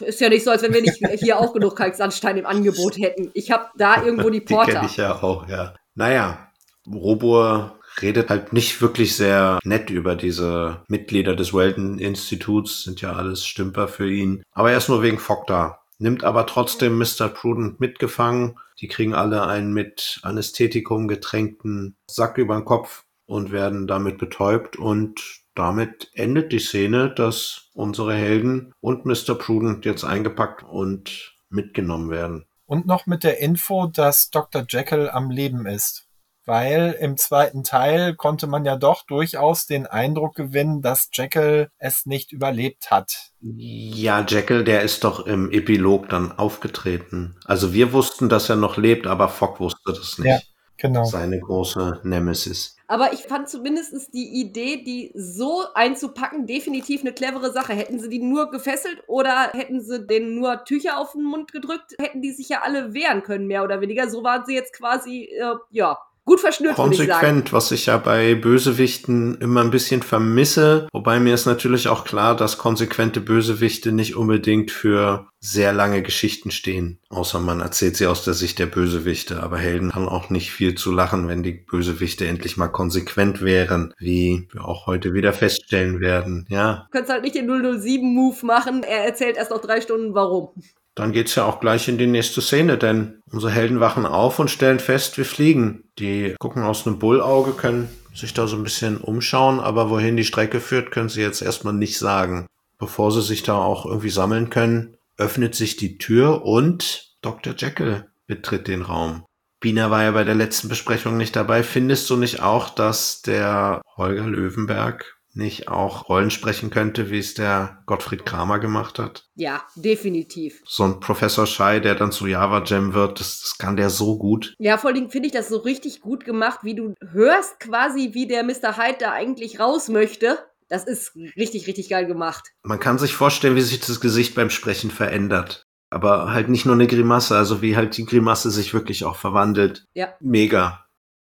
Ist ja nicht so, als wenn wir nicht hier auch genug Kalksandstein im Angebot hätten. Ich habe da irgendwo die Die kenne ich ja auch, ja. Naja, Robur redet halt nicht wirklich sehr nett über diese Mitglieder des Weldon-Instituts, sind ja alles Stümper für ihn. Aber er ist nur wegen Fogg da. Nimmt aber trotzdem Mr. Prudent mitgefangen. Die kriegen alle einen mit Anästhetikum getränkten Sack über den Kopf und werden damit betäubt und damit endet die Szene, dass unsere Helden und Mr. Prudent jetzt eingepackt und mitgenommen werden. Und noch mit der Info, dass Dr. Jekyll am Leben ist. Weil im zweiten Teil konnte man ja doch durchaus den Eindruck gewinnen, dass Jekyll es nicht überlebt hat. Ja, Jekyll, der ist doch im Epilog dann aufgetreten. Also wir wussten, dass er noch lebt, aber Fogg wusste das nicht. Ja. Genau. Seine große Nemesis. Aber ich fand zumindest die Idee, die so einzupacken, definitiv eine clevere Sache. Hätten sie die nur gefesselt oder hätten sie denen nur Tücher auf den Mund gedrückt, hätten die sich ja alle wehren können, mehr oder weniger. So waren sie jetzt quasi, äh, ja, gut verschnürt. Konsequent, was ich ja bei Bösewichten immer ein bisschen vermisse. Wobei mir ist natürlich auch klar, dass konsequente Bösewichte nicht unbedingt für sehr lange Geschichten stehen. Außer man erzählt sie aus der Sicht der Bösewichte. Aber Helden haben auch nicht viel zu lachen, wenn die Bösewichte endlich mal konsequent wären, wie wir auch heute wieder feststellen werden. Ja, Du könntest halt nicht den 007-Move machen. Er erzählt erst noch drei Stunden, warum. Dann geht's ja auch gleich in die nächste Szene, denn unsere Helden wachen auf und stellen fest, wir fliegen. Die gucken aus einem Bullauge, können sich da so ein bisschen umschauen, aber wohin die Strecke führt, können sie jetzt erstmal nicht sagen. Bevor sie sich da auch irgendwie sammeln können, öffnet sich die Tür und Dr. Jekyll betritt den Raum. Bina war ja bei der letzten Besprechung nicht dabei. Findest du nicht auch, dass der Holger Löwenberg nicht auch Rollen sprechen könnte, wie es der Gottfried Kramer gemacht hat? Ja, definitiv. so ein Professor Schei, der dann zu Java Jam wird, das, das kann der so gut. Ja, vor Dingen finde ich das so richtig gut gemacht, wie du hörst quasi, wie der Mr. Hyde da eigentlich raus möchte. Das ist richtig, richtig geil gemacht. Man kann sich vorstellen, wie sich das Gesicht beim Sprechen verändert. Aber halt nicht nur eine Grimasse, also wie halt die Grimasse sich wirklich auch verwandelt. Ja. Mega.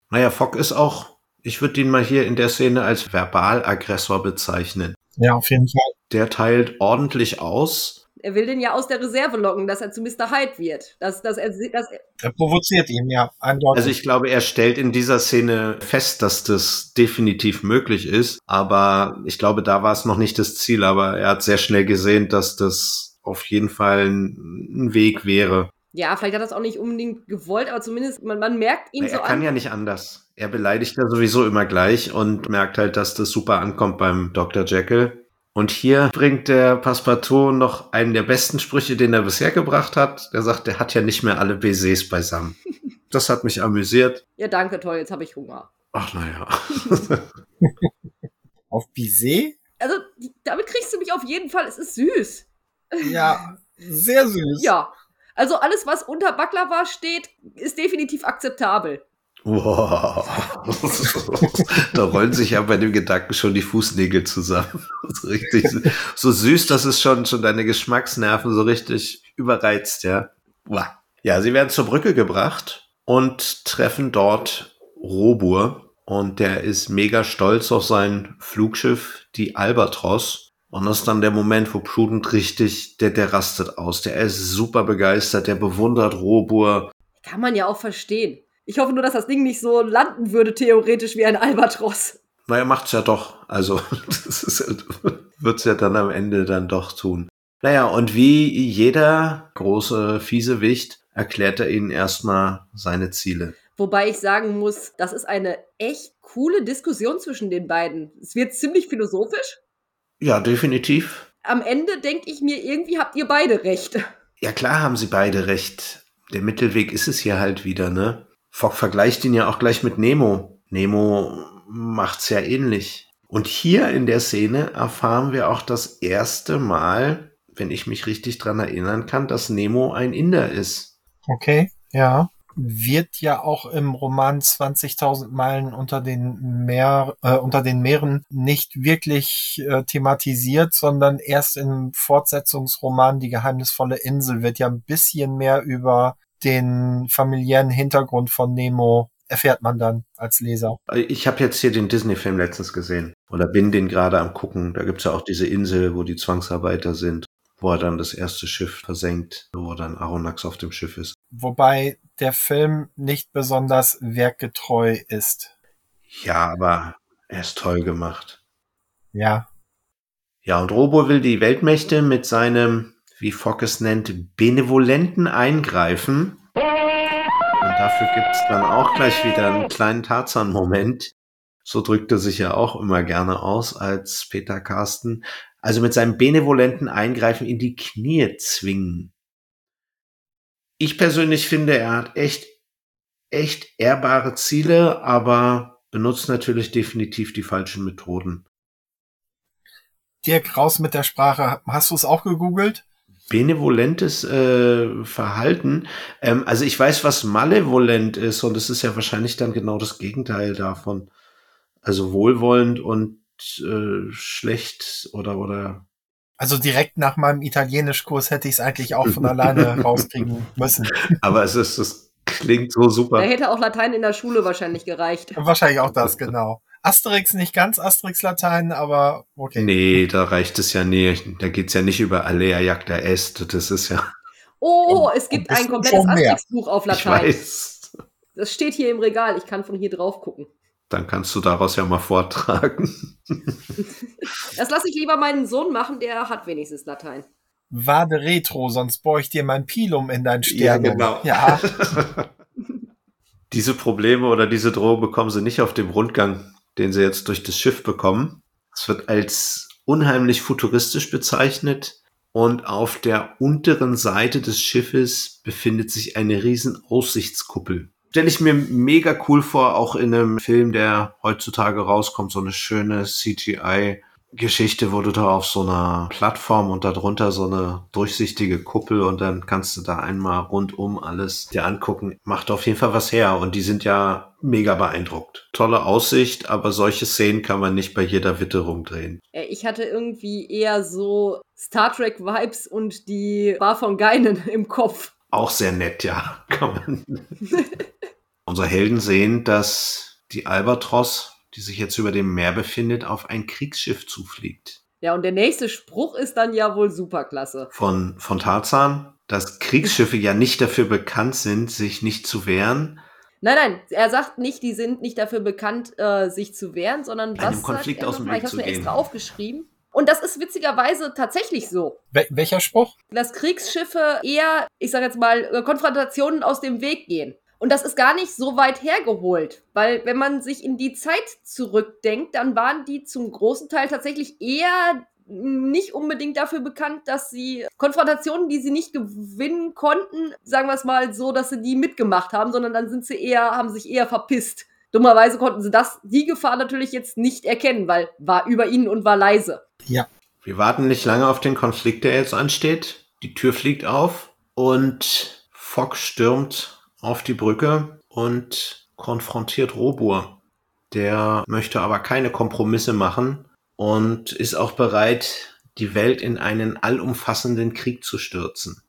Naja, Fogg ist auch, ich würde ihn mal hier in der Szene als Verbalaggressor bezeichnen. Ja, auf jeden Fall. Der teilt ordentlich aus. Er will den ja aus der Reserve locken, dass er zu Mr. Hyde wird. Dass, dass er, dass er Er provoziert ihn, ja, eindeutig. Also ich glaube, er stellt in dieser Szene fest, dass das definitiv möglich ist. Aber ich glaube, da war es noch nicht das Ziel. Aber er hat sehr schnell gesehen, dass das auf jeden Fall ein Weg wäre. ja, vielleicht hat er das auch nicht unbedingt gewollt, aber zumindest, man, man merkt ihm er so kann an. ja nicht anders. Er beleidigt ja sowieso immer gleich und merkt halt, dass das super ankommt beim Dr. Jekyll. Und hier bringt der Passepartout noch einen der besten Sprüche, den er bisher gebracht hat. Er sagt, er hat ja nicht mehr alle Baisers beisammen. Das hat mich amüsiert. Ja, danke, toll, jetzt habe ich Hunger. Ach, naja. Auf Bizet? Also, damit kriegst du mich auf jeden Fall. Es ist süß. Ja, sehr süß. Ja. Also alles, was unter Baklava steht, ist definitiv akzeptabel. Wow. da rollen sich ja bei dem Gedanken schon die Fußnägel zusammen. So richtig, so süß, dass es schon, schon deine Geschmacksnerven so richtig überreizt, ja. Wow. Ja, sie werden zur Brücke gebracht und treffen dort Robur. Und der ist mega stolz auf sein Flugschiff, die Albatros. Und das ist dann der Moment, wo Prudent richtig, der, der rastet aus. Der ist super begeistert, der bewundert Robur. Kann man ja auch verstehen. Ich hoffe nur, dass das Ding nicht so landen würde, theoretisch, wie ein Albatros. Na, er macht's ja doch. Also, das ist, wird's ja dann am Ende dann doch tun. Naja, und wie jeder große Fiesewicht erklärt er ihnen erstmal seine Ziele. Wobei ich sagen muss, das ist eine echt coole Diskussion zwischen den beiden. Es wird ziemlich philosophisch. Ja, definitiv. Am Ende denke ich mir, irgendwie habt ihr beide recht. Ja, klar haben sie beide recht. Der Mittelweg ist es hier halt wieder, ne? Fogg vergleicht ihn ja auch gleich mit Nemo. Nemo macht's ja ähnlich. Und hier in der Szene erfahren wir auch das erste Mal, wenn ich mich richtig dran erinnern kann, dass Nemo ein Inder ist. Okay, ja. Wird ja auch im Roman 20.000 Meilen unter den Meer, äh, unter den Meeren nicht wirklich äh, thematisiert, sondern erst im Fortsetzungsroman Die geheimnisvolle Insel wird ja ein bisschen mehr über den familiären Hintergrund von Nemo erfährt man dann als Leser. Ich habe jetzt hier den Disney-Film letztens gesehen oder bin den gerade am gucken. Da gibt's ja auch diese Insel, wo die Zwangsarbeiter sind, wo er dann das erste Schiff versenkt, wo dann Aronnax auf dem Schiff ist. Wobei der Film nicht besonders werkgetreu ist. Ja, aber er ist toll gemacht. Ja, Ja, und Robo will die Weltmächte mit seinem, wie Fogg es nennt, benevolenten Eingreifen. Und dafür gibt's dann auch gleich wieder einen kleinen Tarzan-Moment. So drückt er sich ja auch immer gerne aus als Peter Carsten. Also mit seinem benevolenten Eingreifen in die Knie zwingen. Ich persönlich finde, er hat echt, echt ehrbare Ziele, aber benutzt natürlich definitiv die falschen Methoden. Dirk, raus mit der Sprache. Hast du es auch gegoogelt? Benevolentes äh, Verhalten. Ähm, also ich weiß, was malevolent ist und es ist ja wahrscheinlich dann genau das Gegenteil davon. Also wohlwollend und äh, schlecht oder oder Also direkt nach meinem Italienischkurs hätte ich es eigentlich auch von alleine rauskriegen müssen. aber es ist es klingt so Da super. hätte auch Latein in der Schule wahrscheinlich gereicht. Wahrscheinlich auch das, genau. Asterix nicht ganz Asterix Latein, aber okay. Nee, da reicht es ja nicht. Da geht's ja nicht über Alea Jagda Est. Das ist ja, Oh, Und- es gibt ein komplettes. Asterix-Buch auf ich Latein. weiß. Das steht hier im Regal. Ich kann von hier drauf gucken. Dann kannst du daraus ja mal vortragen. Das lasse ich lieber meinen Sohn machen, der hat wenigstens Latein. Wade Retro, sonst bohr ich dir mein Pilum in dein Ja, Stern. genau. Ja, Diese Probleme oder diese Drohung bekommen sie nicht auf dem Rundgang, den sie jetzt durch das Schiff bekommen. Es wird als unheimlich futuristisch bezeichnet und auf der unteren Seite des Schiffes befindet sich eine riesen Aussichtskuppel. Stelle ich mir mega cool vor, auch in einem Film, der heutzutage rauskommt, so eine schöne CGI Geschichte, wo du da auf so einer Plattform und darunter so eine durchsichtige Kuppel und dann kannst du da einmal rundum alles dir angucken. Macht auf jeden Fall was her und die sind ja mega beeindruckt. Tolle Aussicht, aber solche Szenen kann man nicht bei jeder Witterung drehen. Äh, Ich hatte irgendwie eher so Star Trek-Vibes und die Bar von Geinen im Kopf. Auch sehr nett, ja. Kann man. Unsere Helden sehen, dass die Albatros, die sich jetzt über dem Meer befindet, auf ein Kriegsschiff zufliegt. Ja, und der nächste Spruch ist dann ja wohl superklasse. von, von Tarzan, dass Kriegsschiffe ja nicht dafür bekannt sind, sich nicht zu wehren. Nein, nein, er sagt nicht, die sind nicht dafür bekannt, äh, sich zu wehren, sondern Einem was Konflikt sagt er aus dem? Weg Ich habe mir gehen. extra aufgeschrieben. Und das ist witzigerweise tatsächlich so. Wel welcher Spruch? dass Kriegsschiffe eher, ich sag jetzt mal, äh, Konfrontationen aus dem Weg gehen. Und das ist gar nicht so weit hergeholt, weil wenn man sich in die Zeit zurückdenkt, dann waren die zum großen Teil tatsächlich eher nicht unbedingt dafür bekannt, dass sie Konfrontationen, die sie nicht gewinnen konnten, sagen wir es mal so, dass sie die mitgemacht haben, sondern dann sind sie eher, haben sich eher verpisst. Dummerweise konnten sie das, die Gefahr natürlich jetzt nicht erkennen, weil war über ihnen und war leise. Ja. Wir warten nicht lange auf den Konflikt, der jetzt ansteht. Die Tür fliegt auf und Fox stürmt auf die Brücke und konfrontiert Robur. Der möchte aber keine Kompromisse machen und ist auch bereit, die Welt in einen allumfassenden Krieg zu stürzen.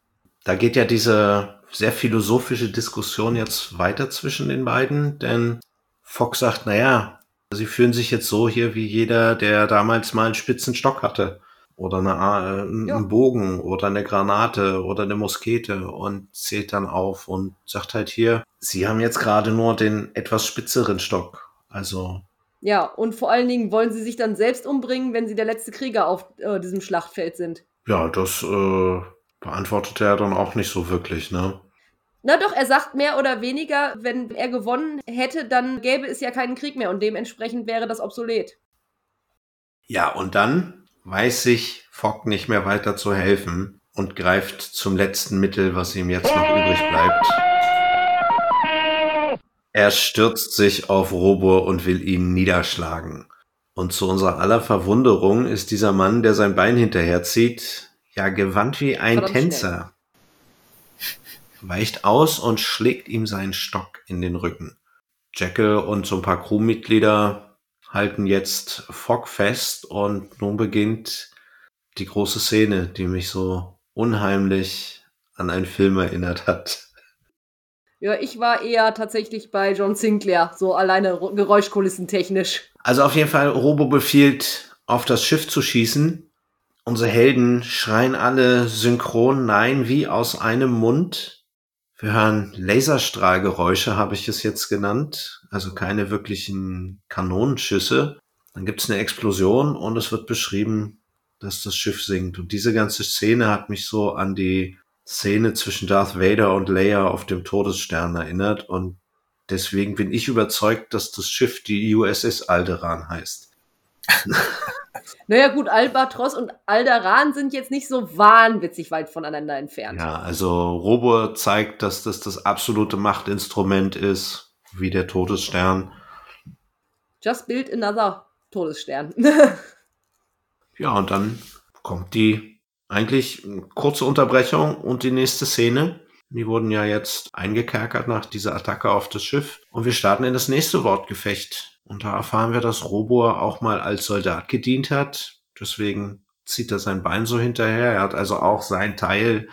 Da geht ja diese sehr philosophische Diskussion jetzt weiter zwischen den beiden, denn Fox sagt, naja, sie fühlen sich jetzt so hier wie jeder, der damals mal einen spitzen Stock hatte. Oder eine, äh, einen Ja. Bogen oder eine Granate oder eine Muskete und zählt dann auf und sagt halt hier, sie haben jetzt gerade nur den etwas spitzeren Stock. Also, Ja, und vor allen Dingen wollen sie sich dann selbst umbringen, wenn sie der letzte Krieger auf äh, diesem Schlachtfeld sind. ja, das äh, beantwortet er dann auch nicht so wirklich, ne? Na doch, er sagt mehr oder weniger, wenn er gewonnen hätte, dann gäbe es ja keinen Krieg mehr und dementsprechend wäre das obsolet. Ja, und dann weiß sich Fogg nicht mehr weiter zu helfen und greift zum letzten Mittel, was ihm jetzt noch übrig bleibt. Er stürzt sich auf Robur und will ihn niederschlagen. Und zu unserer aller Verwunderung ist dieser Mann, der sein Bein hinterherzieht, ja gewandt wie ein Verdammt Tänzer. Weicht aus und schlägt ihm seinen Stock in den Rücken. Jekyll und so ein paar Crewmitglieder halten jetzt Fogg fest und nun beginnt die große Szene, die mich so unheimlich an einen Film erinnert hat. Ja, ich war eher tatsächlich bei John Sinclair, so alleine ro- geräuschkulissentechnisch. Also auf jeden Fall, Robo befiehlt, auf das Schiff zu schießen. Unsere Helden schreien alle synchron Nein wie aus einem Mund. Wir hören Laserstrahlgeräusche, habe ich es jetzt genannt. Also keine wirklichen Kanonenschüsse. Dann gibt es eine Explosion und es wird beschrieben, dass das Schiff sinkt. Und diese ganze Szene hat mich so an die Szene zwischen Darth Vader und Leia auf dem Todesstern erinnert. Und deswegen bin ich überzeugt, dass das Schiff die USS Alderan heißt. Naja gut, Albatros und Alderan sind jetzt nicht so wahnwitzig weit voneinander entfernt. Ja, also Robo zeigt, dass das das absolute Machtinstrument ist, wie der Todesstern. Just build another Todesstern. Ja, und dann kommt die eigentlich kurze Unterbrechung und die nächste Szene. Die wurden ja jetzt eingekerkert nach dieser Attacke auf das Schiff. Und wir starten in das nächste Wortgefecht. Und da erfahren wir, dass Robo auch mal als Soldat gedient hat. Deswegen zieht er sein Bein so hinterher. Er hat also auch sein Teil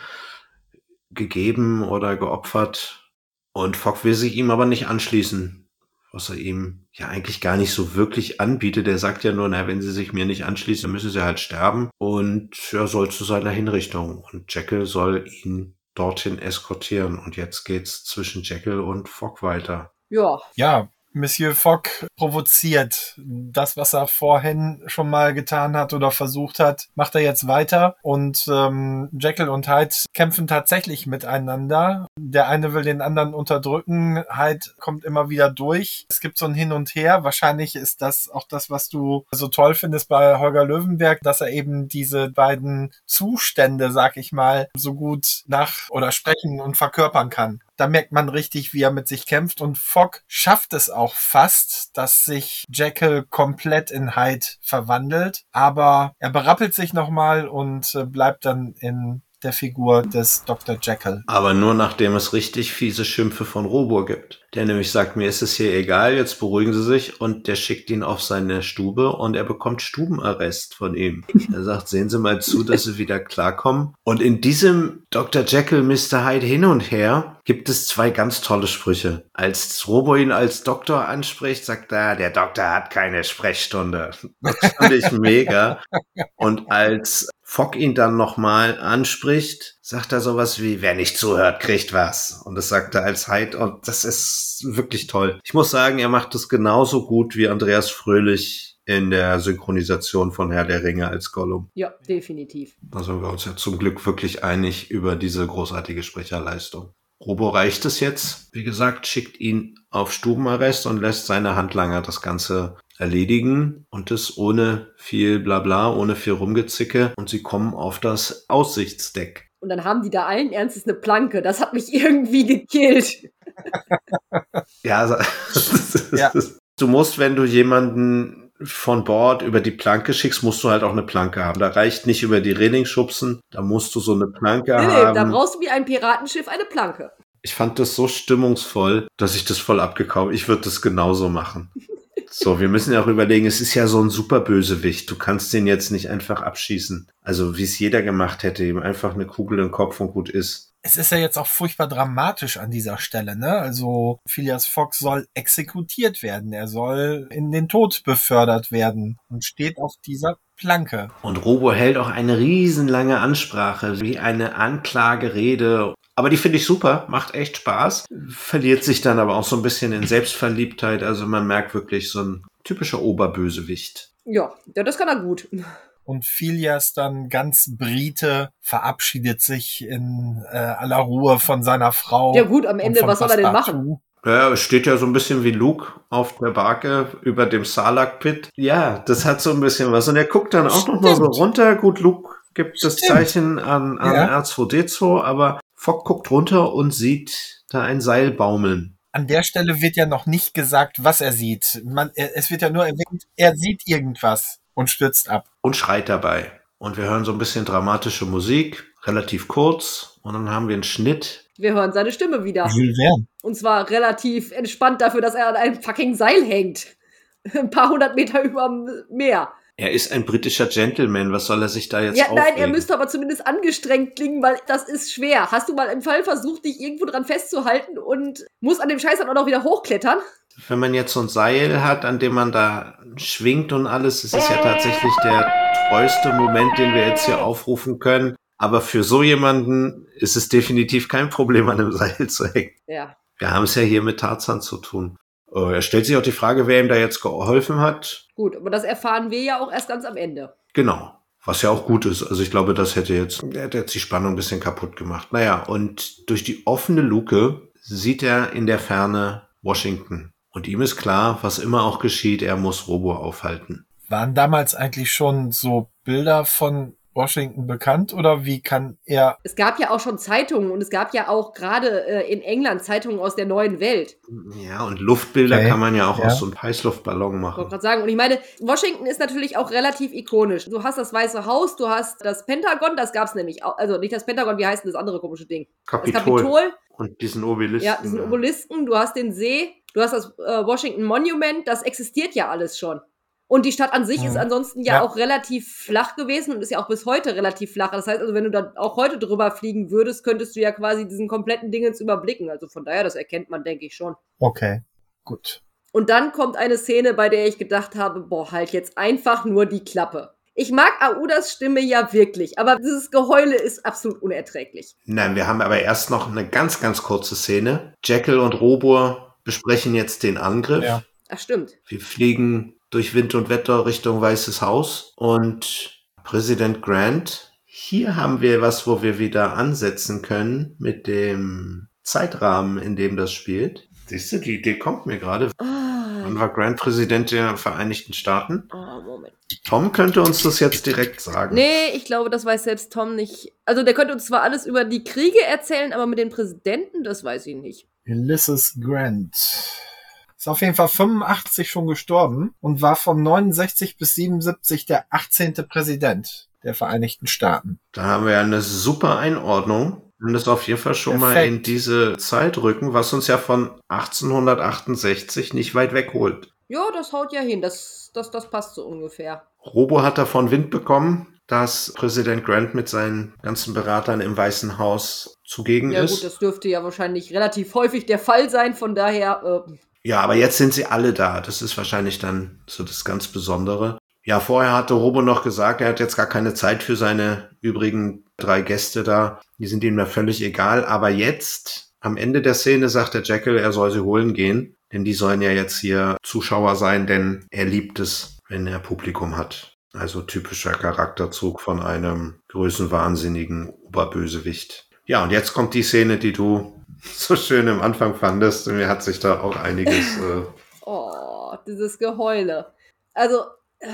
gegeben oder geopfert. Und Fogg will sich ihm aber nicht anschließen, was er ihm ja eigentlich gar nicht so wirklich anbietet. Er sagt ja nur, na, wenn sie sich mir nicht anschließen, dann müssen sie halt sterben. Und er soll zu seiner Hinrichtung. Und Jekyll soll ihn dorthin eskortieren. Und jetzt geht's zwischen Jekyll und Fogg weiter. ja, Ja, Monsieur Fogg provoziert. Das, was er vorhin schon mal getan hat oder versucht hat, macht er jetzt weiter. Und ähm, Jekyll und Hyde kämpfen tatsächlich miteinander. Der eine will den anderen unterdrücken. Hyde kommt immer wieder durch. Es gibt so ein Hin und Her. Wahrscheinlich ist das auch das, was du so toll findest bei Holger Löwenberg, dass er eben diese beiden Zustände, sag ich mal, so gut nach oder sprechen und verkörpern kann da merkt man richtig, wie er mit sich kämpft. Und Fogg schafft es auch fast, dass sich Jekyll komplett in Hyde verwandelt. Aber er berappelt sich nochmal und äh, bleibt dann in der Figur des Dr. Jekyll. Aber nur nachdem es richtig fiese Schimpfe von Robur gibt. Der nämlich sagt, mir ist es hier egal, jetzt beruhigen Sie sich. Und der schickt ihn auf seine Stube und er bekommt Stubenarrest von ihm. Er sagt, sehen Sie mal zu, dass Sie wieder klarkommen. Und in diesem Dr. Jekyll, Mr. Hyde hin und her gibt es zwei ganz tolle Sprüche. Als Robo ihn als Doktor anspricht, sagt er, der Doktor hat keine Sprechstunde. Das fand ich mega. Und als Fogg ihn dann nochmal anspricht, sagt er sowas wie, wer nicht zuhört, kriegt was. Und das sagt er als Hyde und das ist wirklich toll. Ich muss sagen, er macht es genauso gut wie Andreas Fröhlich in der Synchronisation von Herr der Ringe als Gollum. ja, definitiv. Da sind wir uns ja zum Glück wirklich einig über diese großartige Sprecherleistung. Robo reicht es jetzt. Wie gesagt, schickt ihn auf Stubenarrest und lässt seine Handlanger das Ganze erledigen und das ohne viel Blabla, ohne viel Rumgezicke und sie kommen auf das Aussichtsdeck. Und dann haben die da allen Ernstes eine Planke. Das hat mich irgendwie gekillt. ja, also, ja. du musst, wenn du jemanden von Bord über die Planke schickst, musst du halt auch eine Planke haben. Da reicht nicht über die Reling schubsen, da musst du so eine Planke nee, haben. Nee, da brauchst du wie ein Piratenschiff eine Planke. Ich fand das so stimmungsvoll, dass ich das voll abgekauft. Ich würde das genauso machen. So, wir müssen ja auch überlegen, es ist ja so ein super Bösewicht. Du kannst den jetzt nicht einfach abschießen. Also, wie es jeder gemacht hätte, ihm einfach eine Kugel im Kopf und gut ist es ist ja jetzt auch furchtbar dramatisch an dieser Stelle, ne? Also Phileas Fox soll exekutiert werden, er soll in den Tod befördert werden und steht auf dieser Planke. Und Robo hält auch eine riesenlange Ansprache, wie eine Anklagerede. Aber die finde ich super, macht echt Spaß, verliert sich dann aber auch so ein bisschen in Selbstverliebtheit. Also man merkt wirklich so ein typischer Oberbösewicht. Ja, das kann er gut und Phileas dann ganz Brite verabschiedet sich in äh, aller Ruhe von seiner Frau. Ja gut, am Ende, was soll er denn machen? Ja, es steht ja so ein bisschen wie Luke auf der Barke über dem Salak-Pit. Ja, das hat so ein bisschen was. Und er guckt dann auch noch mal so runter. Gut, Luke gibt Stimmt. das Zeichen an, an ja. R2D2, aber Fock guckt runter und sieht da ein Seil baumeln. An der Stelle wird ja noch nicht gesagt, was er sieht. Man, es wird ja nur erwähnt, er sieht irgendwas und stürzt ab. Und schreit dabei. Und wir hören so ein bisschen dramatische Musik, relativ kurz, und dann haben wir einen Schnitt. Wir hören seine Stimme wieder. Und zwar relativ entspannt dafür, dass er an einem fucking Seil hängt. Ein paar hundert Meter über dem Meer. Er ist ein britischer Gentleman, was soll er sich da jetzt Ja, aufregen? nein, er müsste aber zumindest angestrengt klingen, weil das ist schwer. Hast du mal im Fall versucht, dich irgendwo dran festzuhalten und muss an dem Scheiß dann auch noch wieder hochklettern? Wenn man jetzt so ein Seil hat, an dem man da schwingt und alles, es ist ja tatsächlich der treueste Moment, den wir jetzt hier aufrufen können. Aber für so jemanden ist es definitiv kein Problem, an einem Seil zu hängen. Ja. Wir haben es ja hier mit Tarzan zu tun. Oh, er stellt sich auch die Frage, wer ihm da jetzt geholfen hat. Gut, aber das erfahren wir ja auch erst ganz am Ende. Genau. Was ja auch gut ist. Also ich glaube, das hätte jetzt, hätte jetzt die Spannung ein bisschen kaputt gemacht. Naja, und durch die offene Luke sieht er in der Ferne Washington. Und ihm ist klar, was immer auch geschieht, er muss Robo aufhalten. Waren damals eigentlich schon so Bilder von Washington bekannt oder wie kann er? Es gab ja auch schon Zeitungen und es gab ja auch gerade äh, in England Zeitungen aus der neuen Welt. Ja, und Luftbilder okay. kann man ja auch ja. aus so einem Heißluftballon machen. Ich wollte gerade sagen, und ich meine, Washington ist natürlich auch relativ ikonisch. Du hast das Weiße Haus, du hast das Pentagon, das gab es nämlich auch, also nicht das Pentagon, wie heißt denn das andere komische Ding? Kapitol. Das Kapitol. Und diesen Obelisken. Ja, diesen Obelisken, du hast den See, du hast das äh, Washington Monument, das existiert ja alles schon. Und die Stadt an sich mhm. ist ansonsten ja, ja, auch relativ flach gewesen und ist ja auch bis heute relativ flach. Das heißt also, wenn du da auch heute drüber fliegen würdest, könntest du ja quasi diesen kompletten Dingens überblicken. Also von daher, das erkennt man, denke ich schon. Okay, gut. Und dann kommt eine Szene, bei der ich gedacht habe, boah, halt jetzt einfach nur die Klappe. Ich mag Audas Stimme ja wirklich, aber dieses Geheule ist absolut unerträglich. Nein, wir haben aber erst noch eine ganz, ganz kurze Szene. Jekyll und Robur besprechen jetzt den Angriff. Ja. Ach, stimmt. Wir fliegen durch Wind und Wetter Richtung Weißes Haus. Und Präsident Grant, hier haben wir was, wo wir wieder ansetzen können mit dem Zeitrahmen, in dem das spielt. Siehst du, die Idee kommt mir gerade. Oh. Wann war Grant Präsident der Vereinigten Staaten? Oh, Moment. Tom könnte uns das jetzt direkt sagen. Nee, ich glaube, das weiß selbst Tom nicht. Also der könnte uns zwar alles über die Kriege erzählen, aber mit den Präsidenten, das weiß ich nicht. Ulysses Grant. Ist auf jeden Fall 85 schon gestorben und war von 69 bis 77 der 18. Präsident der Vereinigten Staaten. Da haben wir ja eine super Einordnung. Und das auf jeden Fall schon Perfekt. mal in diese Zeit rücken, was uns ja von 1868 nicht weit weg holt. Ja, das haut ja hin. Das, das, das passt so ungefähr. Robo hat davon Wind bekommen, dass Präsident Grant mit seinen ganzen Beratern im Weißen Haus zugegen ja, ist. Ja gut, das dürfte ja wahrscheinlich relativ häufig der Fall sein. Von daher äh, ja, aber jetzt sind sie alle da. Das ist wahrscheinlich dann so das ganz Besondere. Ja, vorher hatte Robo noch gesagt, er hat jetzt gar keine Zeit für seine übrigen drei Gäste da. Die sind ihm ja völlig egal. Aber jetzt, am Ende der Szene, sagt der Jekyll, er soll sie holen gehen. Denn die sollen ja jetzt hier Zuschauer sein, denn er liebt es, wenn er Publikum hat. Also typischer Charakterzug von einem größenwahnsinnigen Oberbösewicht. Ja, und jetzt kommt die Szene, die du so schön im Anfang fandest. Mir hat sich da auch einiges. Äh oh, dieses Geheule. Also, äh,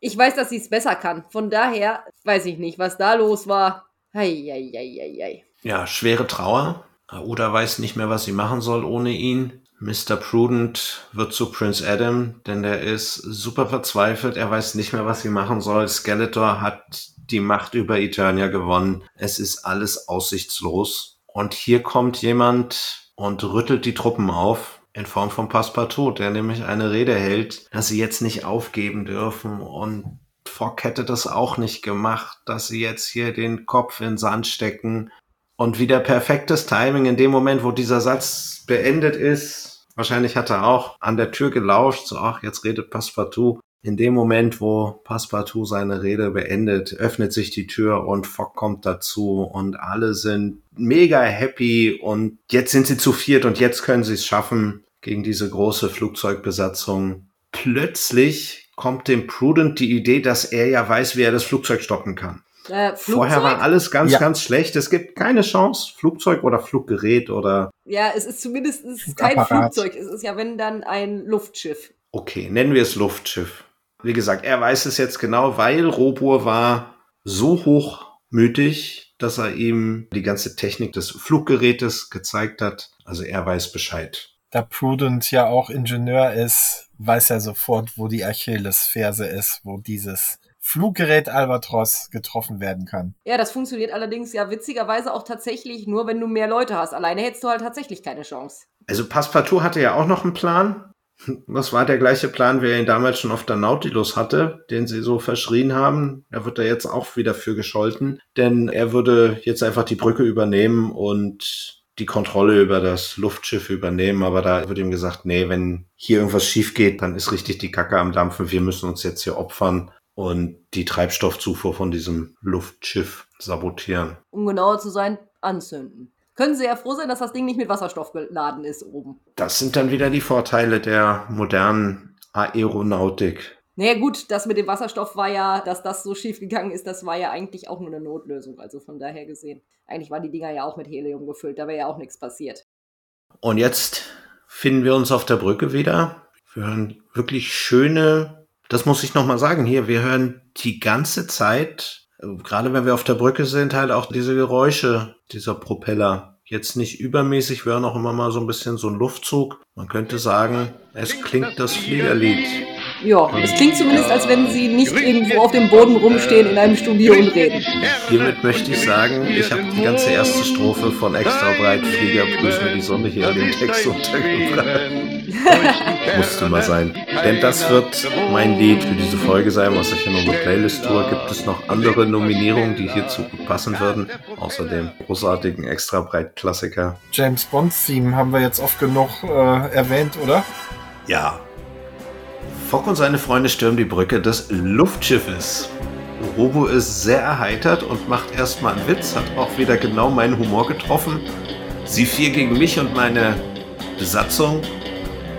ich weiß, dass sie es besser kann. Von daher weiß ich nicht, was da los war. Heieieiei. Ja, schwere Trauer. Aouda weiß nicht mehr, was sie machen soll ohne ihn. Mr. Prudent wird zu Prince Adam, denn er ist super verzweifelt. Er weiß nicht mehr, was sie machen soll. Skeletor hat die Macht über Eternia gewonnen. Es ist alles aussichtslos. Und hier kommt jemand und rüttelt die Truppen auf in Form von Passepartout, der nämlich eine Rede hält, dass sie jetzt nicht aufgeben dürfen und Fock hätte das auch nicht gemacht, dass sie jetzt hier den Kopf in Sand stecken und wieder perfektes Timing in dem Moment, wo dieser Satz beendet ist. Wahrscheinlich hat er auch an der Tür gelauscht, so ach, jetzt redet Passepartout. In dem Moment, wo Passepartout seine Rede beendet, öffnet sich die Tür und Fock kommt dazu und alle sind mega happy und jetzt sind sie zu viert und jetzt können sie es schaffen, gegen diese große Flugzeugbesatzung. Plötzlich kommt dem Prudent die Idee, dass er ja weiß, wie er das Flugzeug stoppen kann. Äh, Vorher war alles ganz, ja. ganz schlecht. Es gibt keine Chance, Flugzeug oder Fluggerät oder. Ja, es ist zumindest es ist kein Flugzeug. Es ist ja, wenn dann ein Luftschiff. Okay, nennen wir es Luftschiff. Wie gesagt, er weiß es jetzt genau, weil Robur war so hochmütig, dass er ihm die ganze Technik des Fluggerätes gezeigt hat. Also er weiß Bescheid da Prudent ja auch Ingenieur ist, weiß er sofort, wo die Achillesferse ist, wo dieses Fluggerät Albatros getroffen werden kann. Ja, das funktioniert allerdings ja witzigerweise auch tatsächlich nur, wenn du mehr Leute hast. Alleine hättest du halt tatsächlich keine Chance. Also Passepartout hatte ja auch noch einen Plan. Das war der gleiche Plan, wie er ihn damals schon auf der Nautilus hatte, den sie so verschrien haben. Er wird da jetzt auch wieder für gescholten, denn er würde jetzt einfach die Brücke übernehmen und die Kontrolle über das Luftschiff übernehmen, aber da wird ihm gesagt, nee, wenn hier irgendwas schief geht, dann ist richtig die Kacke am Dampfen. Wir müssen uns jetzt hier opfern und die Treibstoffzufuhr von diesem Luftschiff sabotieren. Um genauer zu sein, anzünden. Können Sie ja froh sein, dass das Ding nicht mit Wasserstoff beladen ist oben. Das sind dann wieder die Vorteile der modernen Aeronautik. Naja gut, das mit dem Wasserstoff war ja, dass das so schief gegangen ist, das war ja eigentlich auch nur eine Notlösung. Also von daher gesehen. Eigentlich waren die Dinger ja auch mit Helium gefüllt, da wäre ja auch nichts passiert. Und jetzt finden wir uns auf der Brücke wieder. Wir hören wirklich schöne, das muss ich nochmal sagen hier, wir hören die ganze Zeit, gerade wenn wir auf der Brücke sind, halt auch diese Geräusche dieser Propeller. Jetzt nicht übermäßig, wir hören auch immer mal so ein bisschen so ein Luftzug. Man könnte sagen, es klingt das Fliegerlied. Ja, es klingt zumindest, als wenn sie nicht irgendwo auf dem Boden rumstehen in einem Studio und reden. Hiermit möchte ich sagen, ich habe die ganze erste Strophe von Extra Breit Flieger grüßen die Sonne hier an den Text untergebracht. Musste mal sein. Denn das wird mein Lied für diese Folge sein, was ich in unserer Playlist tue. Gibt es noch andere Nominierungen, die hierzu gut passen würden? Außer dem großartigen Extra Breit Klassiker. James Bond Theme haben wir jetzt oft genug äh, erwähnt, oder? Ja, Fock und seine Freunde stürmen die Brücke des Luftschiffes. Robo ist sehr erheitert und macht erstmal einen Witz, hat auch wieder genau meinen Humor getroffen. Sie vier gegen mich und meine Besatzung.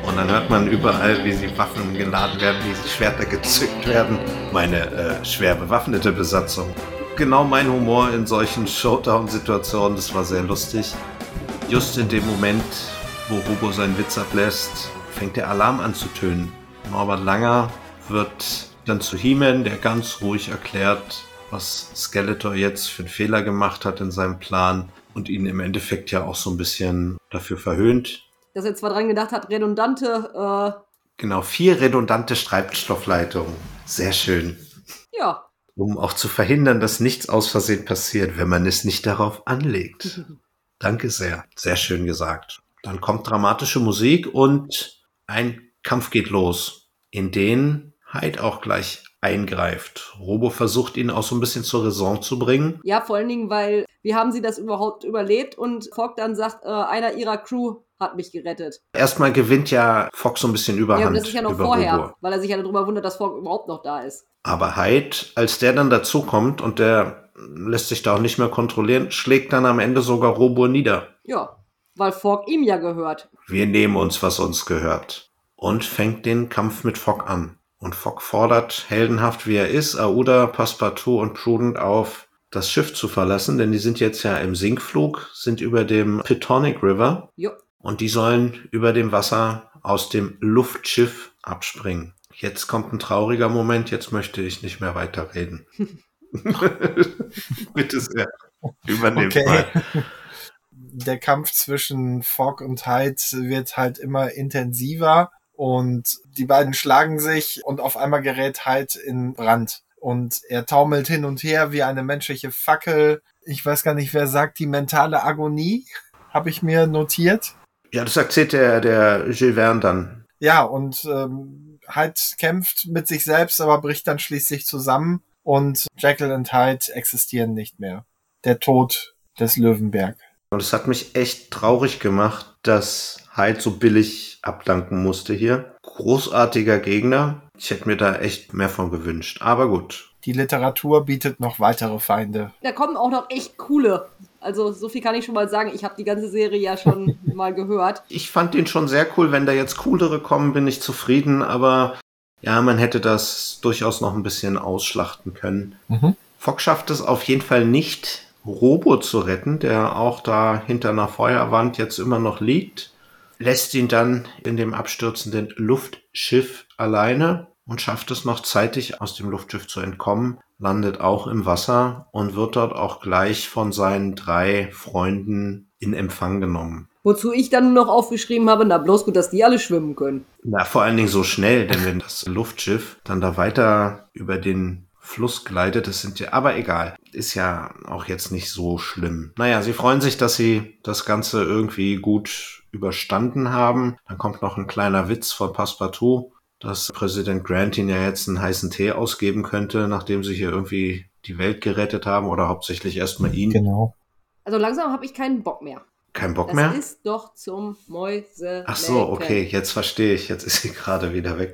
Und dann hört man überall, wie sie Waffen geladen werden, wie sie Schwerter gezückt werden. Meine äh, schwer bewaffnete Besatzung. Genau mein Humor in solchen Showdown-Situationen, das war sehr lustig. Just in dem Moment, wo Robo seinen Witz ablässt, fängt der Alarm an zu tönen. Norbert Langer wird dann zu He-Man, der ganz ruhig erklärt, was Skeletor jetzt für einen Fehler gemacht hat in seinem Plan und ihn im Endeffekt ja auch so ein bisschen dafür verhöhnt. Dass er zwar dran gedacht hat, redundante. Äh genau, vier redundante Treibstoffleitungen. Sehr schön. Ja. Um auch zu verhindern, dass nichts aus Versehen passiert, wenn man es nicht darauf anlegt. Danke sehr. Sehr schön gesagt. Dann kommt dramatische Musik und ein Kampf geht los, in den Hyde auch gleich eingreift. Robo versucht ihn auch so ein bisschen zur Raison zu bringen. Ja, vor allen Dingen, weil wie haben sie das überhaupt überlebt? Und Fogg dann sagt, äh, einer ihrer Crew hat mich gerettet. Erstmal gewinnt ja Fogg so ein bisschen Überhand. Ja, das ist ja noch vorher, Robo. weil er sich ja darüber wundert, dass Fogg überhaupt noch da ist. Aber Hyde, als der dann dazukommt und der lässt sich da auch nicht mehr kontrollieren, schlägt dann am Ende sogar Robo nieder. Ja, weil Fogg ihm ja gehört. Wir nehmen uns, was uns gehört und fängt den Kampf mit Fogg an. Und Fogg fordert, heldenhaft wie er ist, Aouda, Passepartout und Prudent auf, das Schiff zu verlassen, denn die sind jetzt ja im Sinkflug, sind über dem Pitonic River. Jo. Und die sollen über dem Wasser aus dem Luftschiff abspringen. Jetzt kommt ein trauriger Moment, jetzt möchte ich nicht mehr weiterreden. Bitte sehr. Übernehmt Okay. mal. Der Kampf zwischen Fogg und Hyde wird halt immer intensiver und die beiden schlagen sich und auf einmal gerät Hyde in Brand. Und er taumelt hin und her wie eine menschliche Fackel. Ich weiß gar nicht, wer sagt die mentale Agonie, habe ich mir notiert. Ja, das erzählt der, der Jules Verne dann. Ja, und ähm, Hyde kämpft mit sich selbst, aber bricht dann schließlich zusammen und Jekyll und Hyde existieren nicht mehr. Der Tod des Löwenberg. Und es hat mich echt traurig gemacht, dass Hyde so billig abdanken musste hier. Großartiger Gegner. Ich hätte mir da echt mehr von gewünscht. Aber gut. Die Literatur bietet noch weitere Feinde. Da kommen auch noch echt coole. Also so viel kann ich schon mal sagen. Ich habe die ganze Serie ja schon mal gehört. Ich fand den schon sehr cool. Wenn da jetzt coolere kommen, bin ich zufrieden. Aber ja, man hätte das durchaus noch ein bisschen ausschlachten können. Mhm. Fox schafft es auf jeden Fall nicht, Robo zu retten, der auch da hinter einer Feuerwand jetzt immer noch liegt. Lässt ihn dann in dem abstürzenden Luftschiff alleine und schafft es noch zeitig aus dem Luftschiff zu entkommen, landet auch im Wasser und wird dort auch gleich von seinen drei Freunden in Empfang genommen. Wozu ich dann noch aufgeschrieben habe, na bloß gut, dass die alle schwimmen können. Na, vor allen Dingen so schnell, denn wenn das Luftschiff dann da weiter über den Fluss gleitet, das sind ja, aber egal, ist ja auch jetzt nicht so schlimm. Naja, sie freuen sich, dass sie das Ganze irgendwie gut überstanden haben. Dann kommt noch ein kleiner Witz von Passepartout, dass Präsident Grant ihnen ja jetzt einen heißen Tee ausgeben könnte, nachdem sie hier irgendwie die Welt gerettet haben oder hauptsächlich erstmal ihn. Genau. Also langsam habe ich keinen Bock mehr. Kein Bock Das mehr? ist doch zum Mäuse. Ach so, okay, jetzt verstehe ich. Jetzt ist sie gerade wieder weg.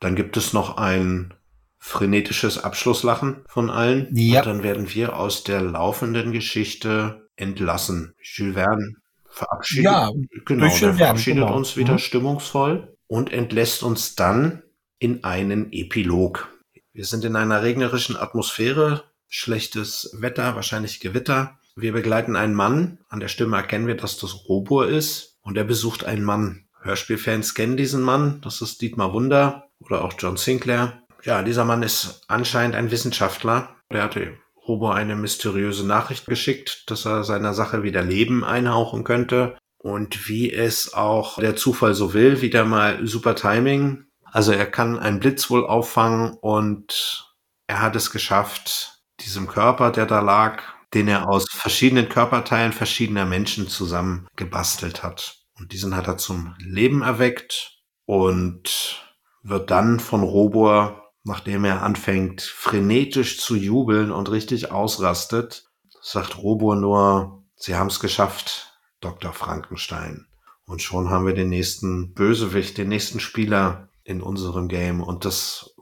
Dann gibt es noch ein frenetisches Abschlusslachen von allen. Ja. Und dann werden wir aus der laufenden Geschichte entlassen. Jules Verne verabschiedet, Ja, genau, der verabschiedet genau. uns wieder Mhm. stimmungsvoll und entlässt uns dann in einen Epilog. Wir sind in einer regnerischen Atmosphäre, schlechtes Wetter, wahrscheinlich Gewitter. Wir begleiten einen Mann. An der Stimme erkennen wir, dass das Robur ist. Und er besucht einen Mann. Hörspielfans kennen diesen Mann. Das ist Dietmar Wunder oder auch John Sinclair. Ja, dieser Mann ist anscheinend ein Wissenschaftler. Der hatte Robur eine mysteriöse Nachricht geschickt, dass er seiner Sache wieder Leben einhauchen könnte. Und wie es auch der Zufall so will, wieder mal super Timing. Also er kann einen Blitz wohl auffangen und er hat es geschafft, diesem Körper, der da lag, den er aus verschiedenen Körperteilen verschiedener Menschen zusammen gebastelt hat. Und diesen hat er zum Leben erweckt und wird dann von Robur, nachdem er anfängt, frenetisch zu jubeln und richtig ausrastet, sagt Robur nur, sie haben es geschafft, Dr. Frankenstein. Und schon haben wir den nächsten Bösewicht, den nächsten Spieler in unserem Game. Und das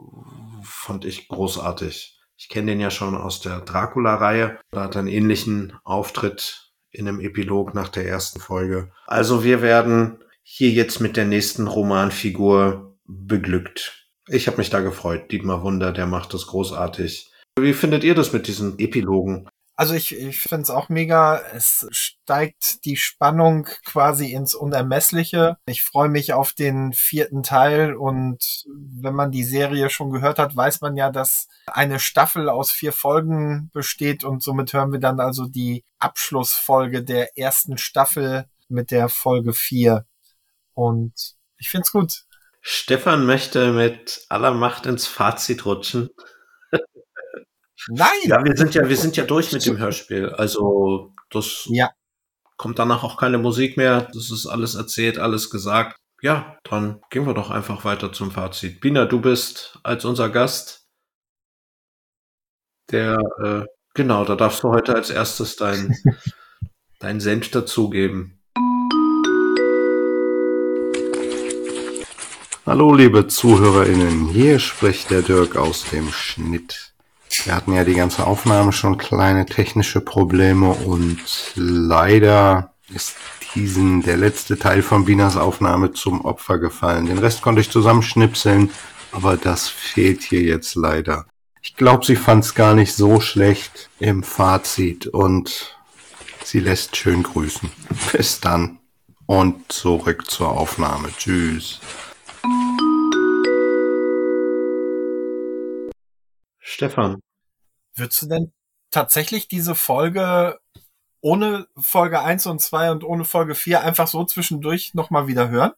fand ich großartig. Ich kenne den ja schon aus der Dracula-Reihe. Da hat er einen ähnlichen Auftritt in einem Epilog nach der ersten Folge. Also wir werden hier jetzt mit der nächsten Romanfigur beglückt. Ich habe mich da gefreut. Dietmar Wunder, der macht das großartig. Wie findet ihr das mit diesen Epilogen? Also ich, ich finde es auch mega. Es steigt die Spannung quasi ins Unermessliche. Ich freue mich auf den vierten Teil und wenn man die Serie schon gehört hat, weiß man ja, dass eine Staffel aus vier Folgen besteht und somit hören wir dann also die Abschlussfolge der ersten Staffel mit der Folge vier. Und ich find's gut. Stefan möchte mit aller Macht ins Fazit rutschen. Nein! Ja, wir sind ja, wir sind ja durch mit dem Hörspiel. Also, das Ja. kommt danach auch keine Musik mehr. Das ist alles erzählt, alles gesagt. Ja, dann gehen wir doch einfach weiter zum Fazit. Bina, du bist als unser Gast. Der, äh, genau, da darfst du heute als erstes dein, dein Senf dazugeben. Hallo liebe ZuhörerInnen, hier spricht der Dirk aus dem Schnitt. Wir hatten ja die ganze Aufnahme schon kleine technische Probleme und leider ist diesen der letzte Teil von Binas Aufnahme zum Opfer gefallen. Den Rest konnte ich zusammenschnipseln, aber das fehlt hier jetzt leider. Ich glaube, sie fand es gar nicht so schlecht im Fazit und sie lässt schön grüßen. Bis dann und zurück zur Aufnahme. Tschüss. Stefan. Würdest du denn tatsächlich diese Folge ohne Folge 1 und 2 und ohne Folge 4 einfach so zwischendurch nochmal wieder hören?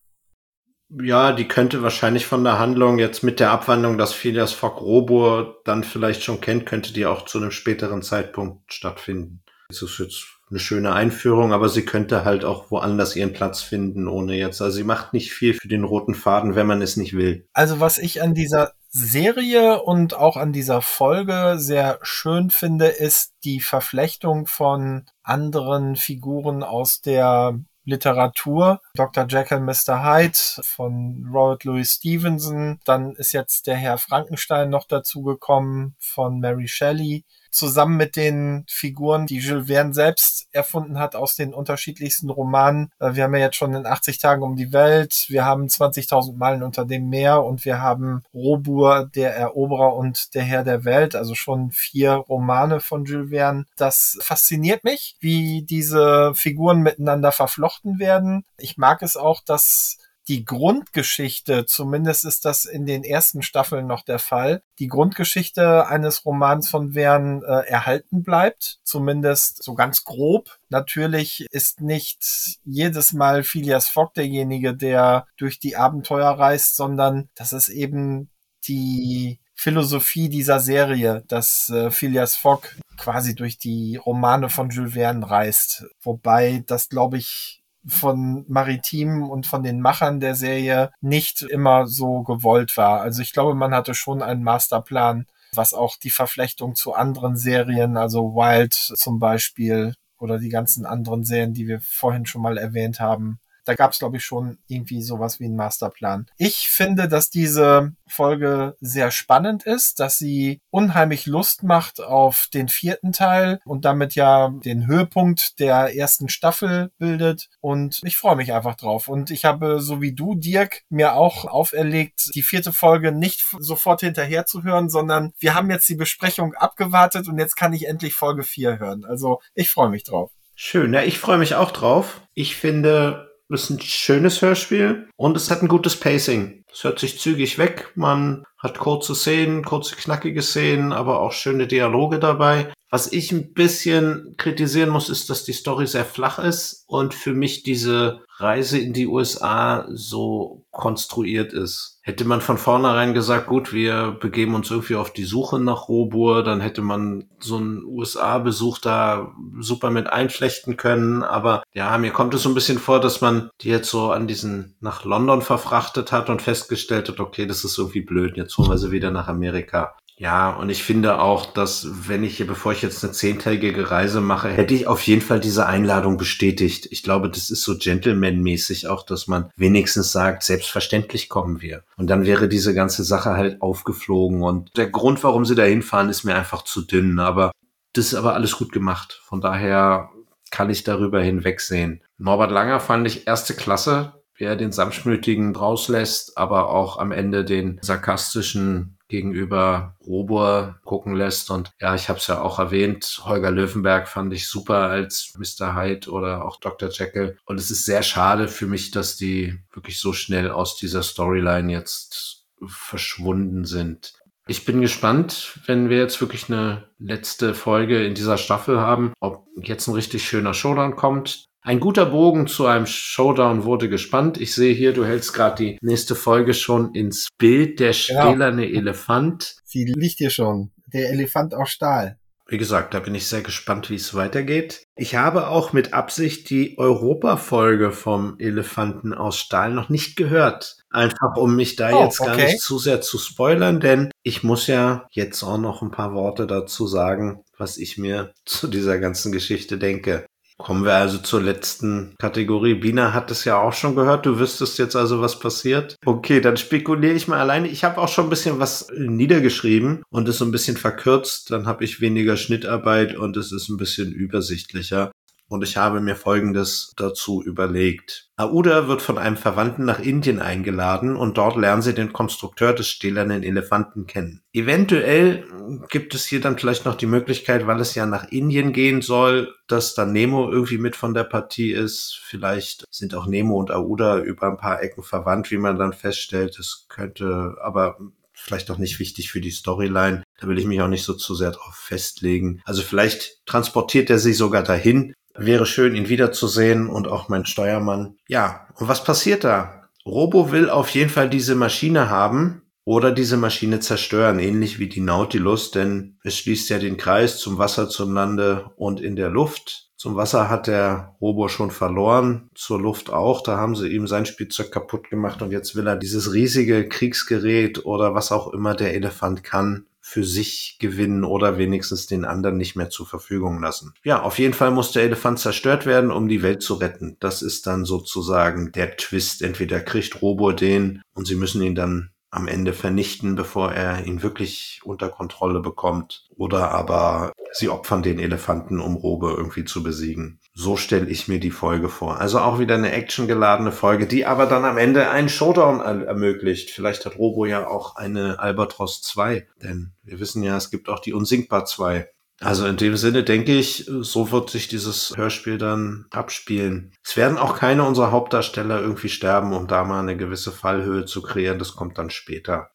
Ja, die könnte wahrscheinlich von der Handlung jetzt mit der Abwandlung, dass Phileas Fogg Robur dann vielleicht schon kennt, könnte die auch zu einem späteren Zeitpunkt stattfinden. Das ist jetzt eine schöne Einführung, aber sie könnte halt auch woanders ihren Platz finden, ohne jetzt. Also sie macht nicht viel für den roten Faden, wenn man es nicht will. Also was ich an dieser Serie und auch an dieser Folge sehr schön finde, ist die Verflechtung von anderen Figuren aus der Literatur. Dr. Jekyll, Mr. Hyde von Robert Louis Stevenson. Dann ist jetzt der Herr Frankenstein noch dazugekommen von Mary Shelley zusammen mit den Figuren, die Jules Verne selbst erfunden hat aus den unterschiedlichsten Romanen. Äh, wir haben ja jetzt schon in 80 Tagen um die Welt, wir haben 20.000 Meilen unter dem Meer und wir haben Robur, der Eroberer und der Herr der Welt, also schon vier Romane von Jules Verne. Das fasziniert mich, wie diese Figuren miteinander verflochten werden. Ich mag es auch, dass die Grundgeschichte, zumindest ist das in den ersten Staffeln noch der Fall, die Grundgeschichte eines Romans von Verne äh, erhalten bleibt, zumindest so ganz grob. Natürlich ist nicht jedes Mal Phileas Fogg derjenige, der durch die Abenteuer reist, sondern das ist eben die Philosophie dieser Serie, dass äh, Phileas Fogg quasi durch die Romane von Jules Verne reist. Wobei das, glaube ich, von Maritim und von den Machern der Serie nicht immer so gewollt war. Also ich glaube, man hatte schon einen Masterplan, was auch die Verflechtung zu anderen Serien, also Wild zum Beispiel oder die ganzen anderen Serien, die wir vorhin schon mal erwähnt haben, da gab es, glaube ich, schon irgendwie sowas wie einen Masterplan. Ich finde, dass diese Folge sehr spannend ist, dass sie unheimlich Lust macht auf den vierten Teil und damit ja den Höhepunkt der ersten Staffel bildet. Und ich freue mich einfach drauf. Und ich habe, so wie du, Dirk, mir auch auferlegt, die vierte Folge nicht sofort hinterher zu hören, sondern wir haben jetzt die Besprechung abgewartet und jetzt kann ich endlich Folge 4 hören. Also ich freue mich drauf. Schön, ja, ich freue mich auch drauf. Ich finde, ist ein schönes Hörspiel und es hat ein gutes Pacing. Es hört sich zügig weg. Man hat kurze Szenen, kurze knackige Szenen, aber auch schöne Dialoge dabei. Was ich ein bisschen kritisieren muss, ist, dass die Story sehr flach ist und für mich diese Reise in die USA so konstruiert ist. Hätte man von vornherein gesagt, gut, wir begeben uns irgendwie auf die Suche nach Robur, dann hätte man so einen USA-Besuch da super mit einflechten können. Aber ja, mir kommt es so ein bisschen vor, dass man die jetzt so an diesen nach London verfrachtet hat und festgestellt hat, okay, das ist irgendwie blöd, jetzt holen wir sie wieder nach Amerika. Ja, und ich finde auch, dass wenn ich hier, bevor ich jetzt eine zehntägige Reise mache, hätte ich auf jeden Fall diese Einladung bestätigt. Ich glaube, das ist so Gentleman-mäßig auch, dass man wenigstens sagt, selbstverständlich kommen wir. Und dann wäre diese ganze Sache halt aufgeflogen. Und der Grund, warum sie da hinfahren, ist mir einfach zu dünn. Aber das ist aber alles gut gemacht. Von daher kann ich darüber hinwegsehen. Norbert Langer fand ich erste Klasse, wie er den Samtschmütigen rauslässt, aber auch am Ende den sarkastischen gegenüber Robur gucken lässt. Und ja, ich habe es ja auch erwähnt, Holger Löwenberg fand ich super als Mr. Hyde oder auch Dr. Jekyll. Und es ist sehr schade für mich, dass die wirklich so schnell aus dieser Storyline jetzt verschwunden sind. Ich bin gespannt, wenn wir jetzt wirklich eine letzte Folge in dieser Staffel haben, ob jetzt ein richtig schöner Showdown kommt. Ein guter Bogen zu einem Showdown wurde gespannt. Ich sehe hier, du hältst gerade die nächste Folge schon ins Bild. Der genau. stählerne genau. Elefant. Sie liegt hier schon. Der Elefant aus Stahl. Wie gesagt, da bin ich sehr gespannt, wie es weitergeht. Ich habe auch mit Absicht die Europa-Folge vom Elefanten aus Stahl noch nicht gehört. Einfach um mich da oh, jetzt gar okay. nicht zu sehr zu spoilern, denn ich muss ja jetzt auch noch ein paar Worte dazu sagen, was ich mir zu dieser ganzen Geschichte denke. Kommen wir also zur letzten Kategorie. Bina hat es ja auch schon gehört. Du wüsstest jetzt also, was passiert. Okay, dann spekuliere ich mal alleine. Ich habe auch schon ein bisschen was niedergeschrieben und es so ein bisschen verkürzt. Dann habe ich weniger Schnittarbeit und es ist ein bisschen übersichtlicher und ich habe mir Folgendes dazu überlegt. Aouda wird von einem Verwandten nach Indien eingeladen und dort lernen sie den Konstrukteur des stählernen Elefanten kennen. Eventuell gibt es hier dann vielleicht noch die Möglichkeit, weil es ja nach Indien gehen soll, dass dann Nemo irgendwie mit von der Partie ist. Vielleicht sind auch Nemo und Aouda über ein paar Ecken verwandt, wie man dann feststellt. Es könnte aber vielleicht auch nicht wichtig für die Storyline. Da will ich mich auch nicht so zu sehr drauf festlegen. Also vielleicht transportiert er sich sogar dahin. Wäre schön, ihn wiederzusehen und auch mein Steuermann. Ja, und was passiert da? Robo will auf jeden Fall diese Maschine haben oder diese Maschine zerstören, ähnlich wie die Nautilus, denn es schließt ja den Kreis zum Wasser, zum Lande und in der Luft. Zum Wasser hat der Robo schon verloren, zur Luft auch. Da haben sie ihm sein Spielzeug kaputt gemacht und jetzt will er dieses riesige Kriegsgerät oder was auch immer der Elefant kann, für sich gewinnen oder wenigstens den anderen nicht mehr zur Verfügung lassen. Ja, auf jeden Fall muss der Elefant zerstört werden, um die Welt zu retten. Das ist dann sozusagen der Twist. Entweder kriegt Robo den und sie müssen ihn dann am Ende vernichten, bevor er ihn wirklich unter Kontrolle bekommt. Oder aber sie opfern den Elefanten, um Robe irgendwie zu besiegen. So stelle ich mir die Folge vor. Also auch wieder eine actiongeladene Folge, die aber dann am Ende einen Showdown ermöglicht. Vielleicht hat Robo ja auch eine Albatros 2, denn wir wissen ja, es gibt auch die Unsinkbar 2. Also in dem Sinne denke ich, so wird sich dieses Hörspiel dann abspielen. Es werden auch keine unserer Hauptdarsteller irgendwie sterben, um da mal eine gewisse Fallhöhe zu kreieren. Das kommt dann später.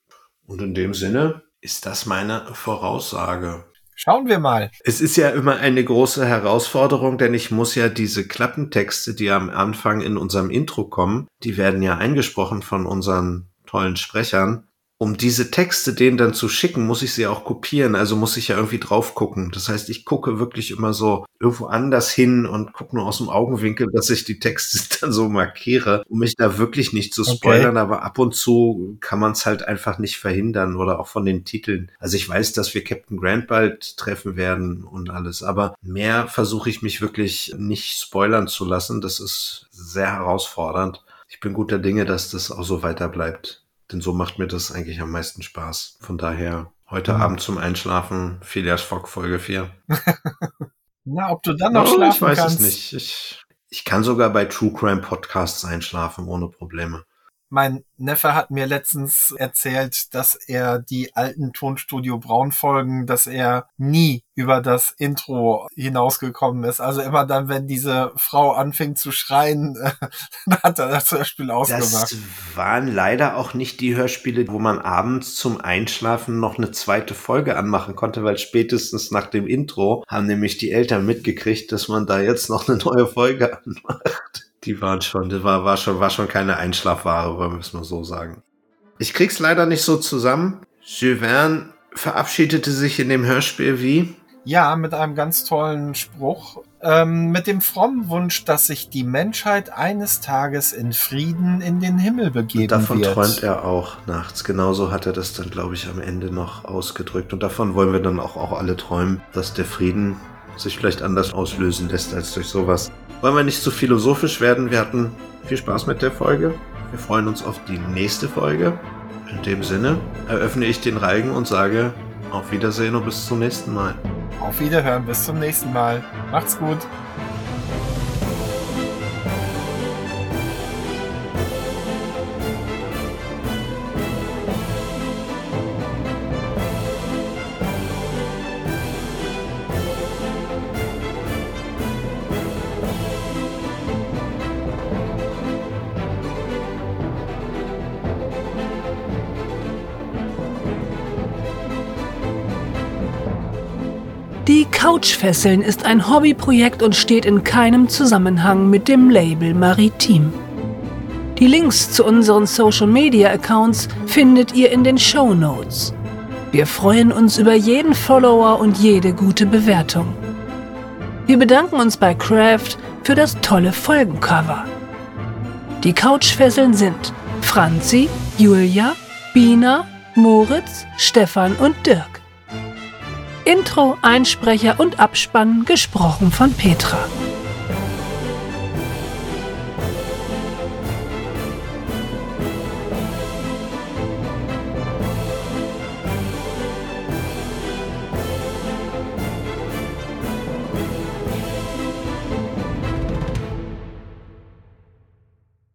Und in dem Sinne ist das meine Voraussage. Schauen wir mal. Es ist ja immer eine große Herausforderung, denn ich muss ja diese Klappentexte, die am Anfang in unserem Intro kommen, die werden ja eingesprochen von unseren tollen Sprechern um diese Texte denen dann zu schicken, muss ich sie auch kopieren. Also muss ich ja irgendwie drauf gucken. Das heißt, ich gucke wirklich immer so irgendwo anders hin und gucke nur aus dem Augenwinkel, dass ich die Texte dann so markiere, um mich da wirklich nicht zu spoilern. Okay. Aber ab und zu kann man es halt einfach nicht verhindern oder auch von den Titeln. Also ich weiß, dass wir Captain Grant bald treffen werden und alles. Aber mehr versuche ich mich wirklich nicht spoilern zu lassen. Das ist sehr herausfordernd. Ich bin guter Dinge, dass das auch so weiter bleibt. Denn so macht mir das eigentlich am meisten Spaß. Von daher heute mhm. Abend zum Einschlafen, Phileas Fogg Folge 4. Na, ob du dann noch oh, schlafen ich weiß kannst. es nicht. Ich, ich kann sogar bei True Crime Podcasts einschlafen ohne Probleme. Mein Neffe hat mir letztens erzählt, dass er die alten Tonstudio Braun Folgen, dass er nie über das Intro hinausgekommen ist. Also immer dann, wenn diese Frau anfing zu schreien, dann hat er das Hörspiel ausgemacht. Das waren leider auch nicht die Hörspiele, wo man abends zum Einschlafen noch eine zweite Folge anmachen konnte, weil spätestens nach dem Intro haben nämlich die Eltern mitgekriegt, dass man da jetzt noch eine neue Folge anmacht. Die waren schon, das war, war schon, war schon keine Einschlafware, wollen wir es mal so sagen. Ich krieg's leider nicht so zusammen. Jules Verne verabschiedete sich in dem Hörspiel wie? Ja, mit einem ganz tollen Spruch. Ähm, mit dem frommen Wunsch, dass sich die Menschheit eines Tages in Frieden in den Himmel begeben Und davon wird. träumt er auch nachts. Genauso hat er das dann, glaube ich, am Ende noch ausgedrückt. Und davon wollen wir dann auch, auch alle träumen, dass der Frieden sich vielleicht anders auslösen lässt als durch sowas. Wollen wir nicht zu philosophisch werden? Wir hatten viel Spaß mit der Folge. Wir freuen uns auf die nächste Folge. In dem Sinne eröffne ich den Reigen und sage auf Wiedersehen und bis zum nächsten Mal. Auf Wiederhören, bis zum nächsten Mal. Macht's gut. Couchfesseln ist ein Hobbyprojekt und steht in keinem Zusammenhang mit dem Label Maritim. Die Links zu unseren Social Media Accounts findet ihr in den Show Notes. Wir freuen uns über jeden Follower und jede gute Bewertung. Wir bedanken uns bei Craft für das tolle Folgencover. Die Couchfesseln sind Franzi, Julia, Bina, Moritz, Stefan und Dirk. Intro, Einsprecher und Abspann gesprochen von Petra.